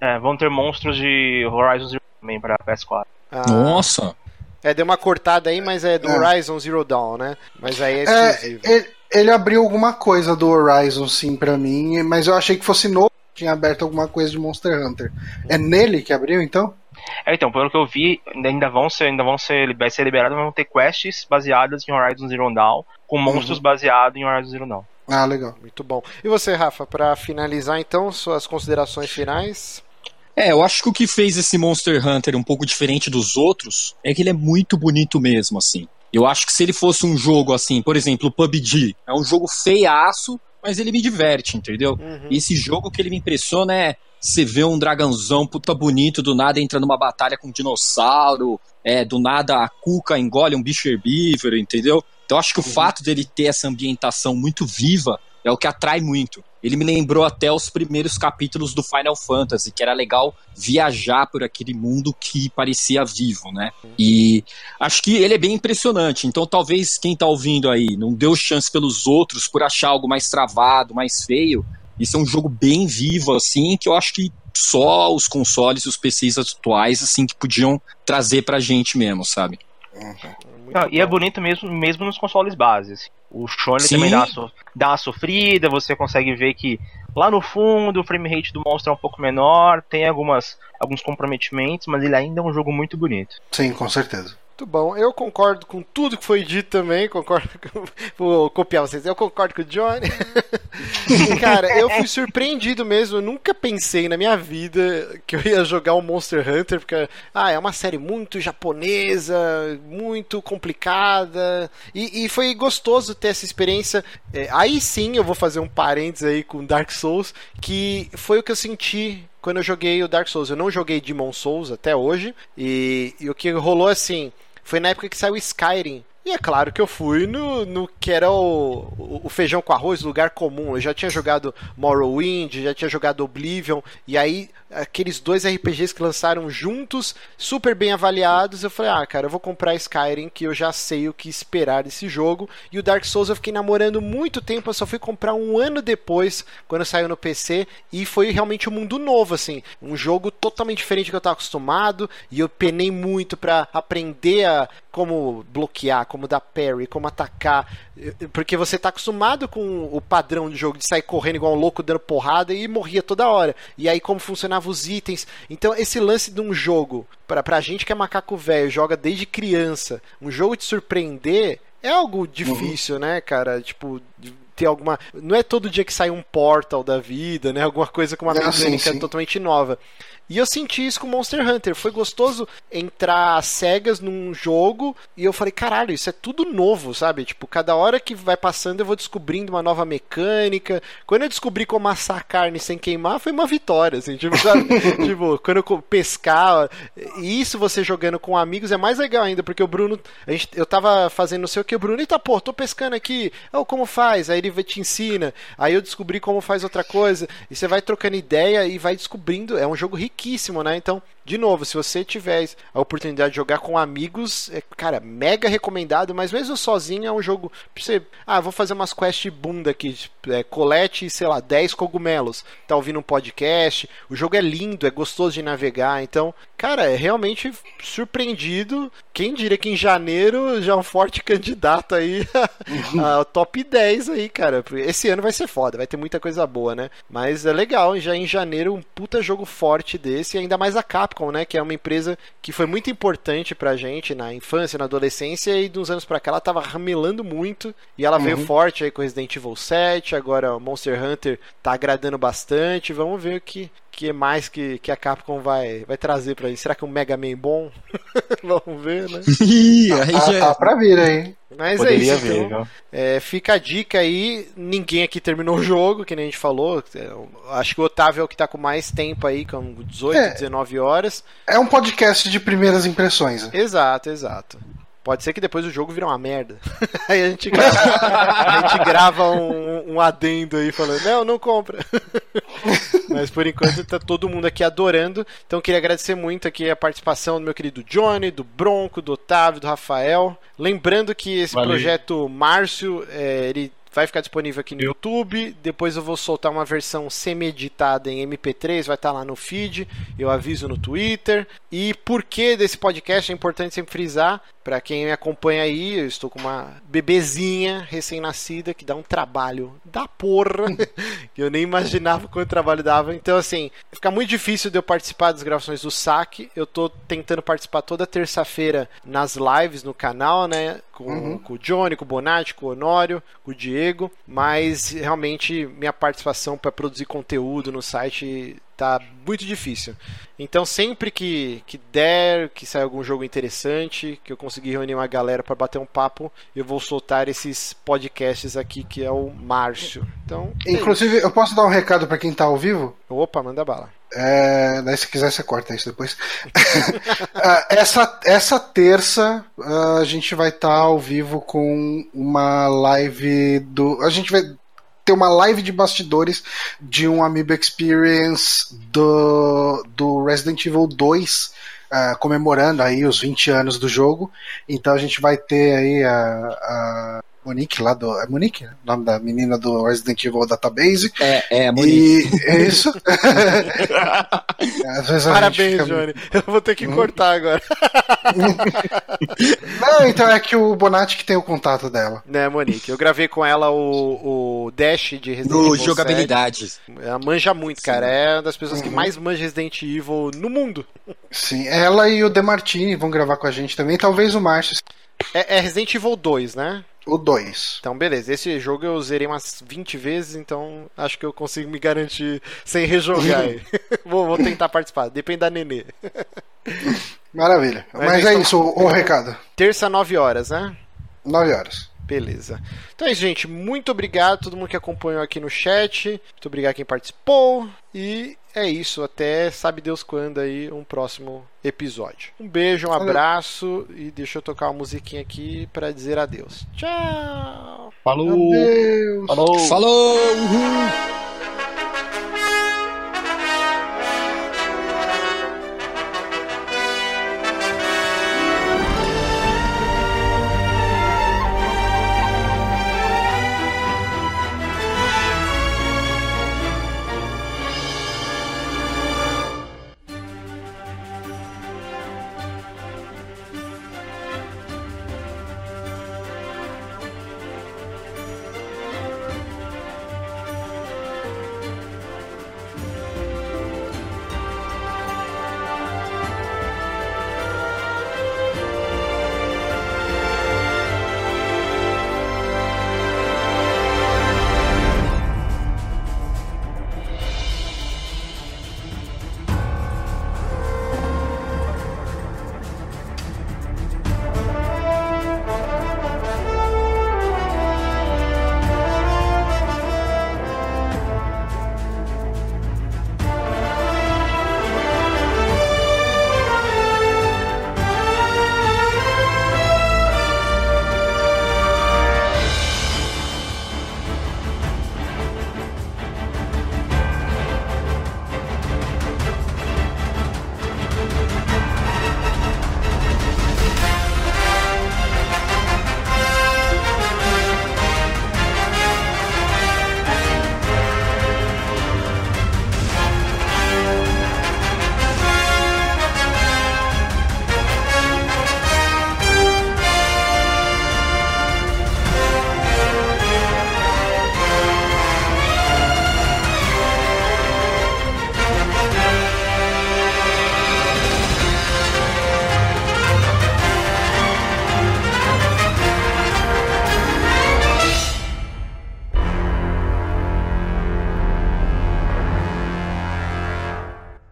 é, vão ter monstros de Horizon Zero também pra PS4. Ah. Nossa! É, deu uma cortada aí, mas é do é. Horizon Zero Dawn, né? Mas aí é, é exclusivo. Ele, ele, abriu alguma coisa do Horizon, sim, pra mim, mas eu achei que fosse novo tinha aberto alguma coisa de Monster Hunter. É nele que abriu, então? É, então, pelo que eu vi, ainda vão ser, ainda vão ser, vai ser liberado, mas vão ter quests baseadas em Horizon Zero Dawn, com monstros uhum. baseados em Horizon Zero Dawn. Ah, legal. Muito bom. E você, Rafa, para finalizar então, suas considerações finais? É, eu acho que o que fez esse Monster Hunter um pouco diferente dos outros é que ele é muito bonito mesmo, assim. Eu acho que se ele fosse um jogo assim, por exemplo, o PUBG, é um jogo feiaço, mas ele me diverte, entendeu? Uhum. E esse jogo que ele me impressiona é você vê um dragãozão puta bonito, do nada entra numa batalha com um dinossauro, é, do nada a cuca engole um bicho herbívoro, entendeu? Então acho que o fato dele ter essa ambientação muito viva é o que atrai muito. Ele me lembrou até os primeiros capítulos do Final Fantasy, que era legal viajar por aquele mundo que parecia vivo, né? E acho que ele é bem impressionante. Então talvez quem tá ouvindo aí não deu chance pelos outros por achar algo mais travado, mais feio. Isso é um jogo bem vivo, assim, que eu acho que só os consoles e os PCs atuais, assim, que podiam trazer pra gente mesmo, sabe? Muito Não, e é bonito mesmo, mesmo nos consoles bases. O Shone Sim. também dá uma, so- dá uma sofrida, você consegue ver que lá no fundo o frame rate do monstro é um pouco menor, tem algumas, alguns comprometimentos, mas ele ainda é um jogo muito bonito. Sim, com certeza. Muito bom. Eu concordo com tudo que foi dito também. Concordo com... Vou copiar vocês. Eu concordo com o Johnny. Cara, eu fui surpreendido mesmo. Eu nunca pensei na minha vida que eu ia jogar o Monster Hunter, porque ah, é uma série muito japonesa, muito complicada. E, e foi gostoso ter essa experiência. É, aí sim eu vou fazer um parênteses aí com Dark Souls, que foi o que eu senti quando eu joguei o Dark Souls. Eu não joguei Demon Souls até hoje. E, e o que rolou assim. Foi na época que saiu Skyrim. E é claro que eu fui no, no que era o, o, o feijão com arroz, lugar comum. Eu já tinha jogado Morrowind, já tinha jogado Oblivion, e aí aqueles dois RPGs que lançaram juntos, super bem avaliados, eu falei, ah, cara, eu vou comprar Skyrim, que eu já sei o que esperar desse jogo. E o Dark Souls eu fiquei namorando muito tempo, eu só fui comprar um ano depois, quando saiu no PC, e foi realmente um mundo novo, assim. Um jogo totalmente diferente do que eu estava acostumado, e eu penei muito para aprender a como bloquear, como dar parry, como atacar, porque você tá acostumado com o padrão de jogo de sair correndo igual um louco dando porrada e morria toda hora. E aí como os itens. Então esse lance de um jogo, pra, pra gente que é macaco velho, joga desde criança, um jogo de surpreender é algo difícil, né, cara? Tipo, ter alguma. Não é todo dia que sai um portal da vida, né? Alguma coisa com uma Ah, mecânica sim. totalmente nova. E eu senti isso com Monster Hunter. Foi gostoso entrar cegas num jogo e eu falei, caralho, isso é tudo novo, sabe? Tipo, cada hora que vai passando eu vou descobrindo uma nova mecânica. Quando eu descobri como assar carne sem queimar, foi uma vitória, assim, tipo, tipo, quando eu pescar. E isso você jogando com amigos é mais legal ainda, porque o Bruno. A gente, eu tava fazendo não sei o que, o Bruno, eita, pô, tô pescando aqui. Oh, como faz? Aí ele te ensina. Aí eu descobri como faz outra coisa. E você vai trocando ideia e vai descobrindo. É um jogo riquíssimo, né? Então, de novo, se você tiver a oportunidade de jogar com amigos, é, cara, mega recomendado, mas mesmo sozinho é um jogo você. Ah, vou fazer umas quest bunda aqui. tipo, É, colete, sei lá, 10 cogumelos. Tá ouvindo um podcast. O jogo é lindo, é gostoso de navegar. Então, cara, é realmente surpreendido. Quem diria que em janeiro já é um forte candidato aí ao top 10 aí, cara. Esse ano vai ser foda, vai ter muita coisa boa, né? Mas é legal, já em janeiro, um puta jogo forte desse, ainda mais a Capcom, né? Que é uma empresa que foi muito importante pra gente na infância, na adolescência, e uns anos pra cá ela tava ramelando muito, e ela veio forte aí com Resident Evil 7, agora o Monster Hunter tá agradando bastante. Vamos ver o que, que mais que, que a Capcom vai, vai trazer pra gente. Será que um Mega Man bom? Vamos ver, né? Aí Tá, já- tá pra vir aí. Mas Poderia é isso, ver, então. É, fica a dica aí, ninguém aqui terminou o jogo, que nem a gente falou. É, Acho que o Otávio é o que tá com mais tempo aí, com 18, É. 19 horas. É um podcast de primeiras impressões. né? Exato, exato. Pode ser que depois o jogo vire uma merda. aí a gente grava, a gente grava um, um adendo aí falando, não, não compra. Mas por enquanto tá todo mundo aqui adorando. Então queria agradecer muito aqui a participação do meu querido Johnny, do Bronco, do Otávio, do Rafael. Lembrando que esse Valeu. projeto Márcio, é, ele vai ficar disponível aqui no YouTube. Depois eu vou soltar uma versão semi-editada em MP3, vai estar lá no feed. Eu aviso no Twitter. E por que desse podcast é importante sempre frisar. Para quem me acompanha aí, eu estou com uma bebezinha recém-nascida que dá um trabalho da porra. que eu nem imaginava quanto trabalho dava. Então, assim, fica muito difícil de eu participar das gravações do saque. Eu tô tentando participar toda terça-feira nas lives no canal, né? Com, com o Johnny, com o Bonatti, com o Honório, com o Diego. Emprego, mas realmente minha participação para produzir conteúdo no site tá muito difícil. Então sempre que, que der, que sair algum jogo interessante, que eu conseguir reunir uma galera para bater um papo, eu vou soltar esses podcasts aqui que é o Márcio. Então, é Inclusive, eu posso dar um recado para quem tá ao vivo? Opa, manda bala. É, daí se quiser você corta isso depois. Ah, essa, essa terça ah, a gente vai estar ao vivo com uma live do. A gente vai ter uma live de bastidores de um Amiibo Experience do, do Resident Evil 2. ah, comemorando aí os 20 anos do jogo. Então a gente vai ter aí a, a Monique lá do. É Monique? né? O nome da menina do Resident Evil Database. É, é, Monique. E é isso. Parabéns, fica- Johnny. Eu vou ter que cortar agora. Não, então é que o Bonatti que tem o contato dela. né, Monique? Eu gravei com ela o, o Dash de Resident No Evil jogabilidade. 7. Ela manja muito, cara. É uma das pessoas que mais manja Resident Evil no mundo. Sim, ela e o Demartini vão gravar com a gente também. Talvez o Márcio, É, é Resident Evil 2, né? O 2. Então, beleza. Esse jogo eu zerei umas 20 vezes, então acho que eu consigo me garantir sem rejogar vou, vou tentar participar. Depende da Nenê. Maravilha. Mas Mas, então- é isso, o, o recado. Terça, 9 horas, né? 9 horas. Beleza. Então é isso, gente. Muito obrigado a todo mundo que acompanhou aqui no chat. Muito obrigado a quem participou. E é isso. Até sabe Deus quando aí um próximo episódio. Um beijo, um abraço. E deixa eu tocar uma musiquinha aqui pra dizer adeus. Tchau! Falou! Adeus. Falou! Falou! Uhul!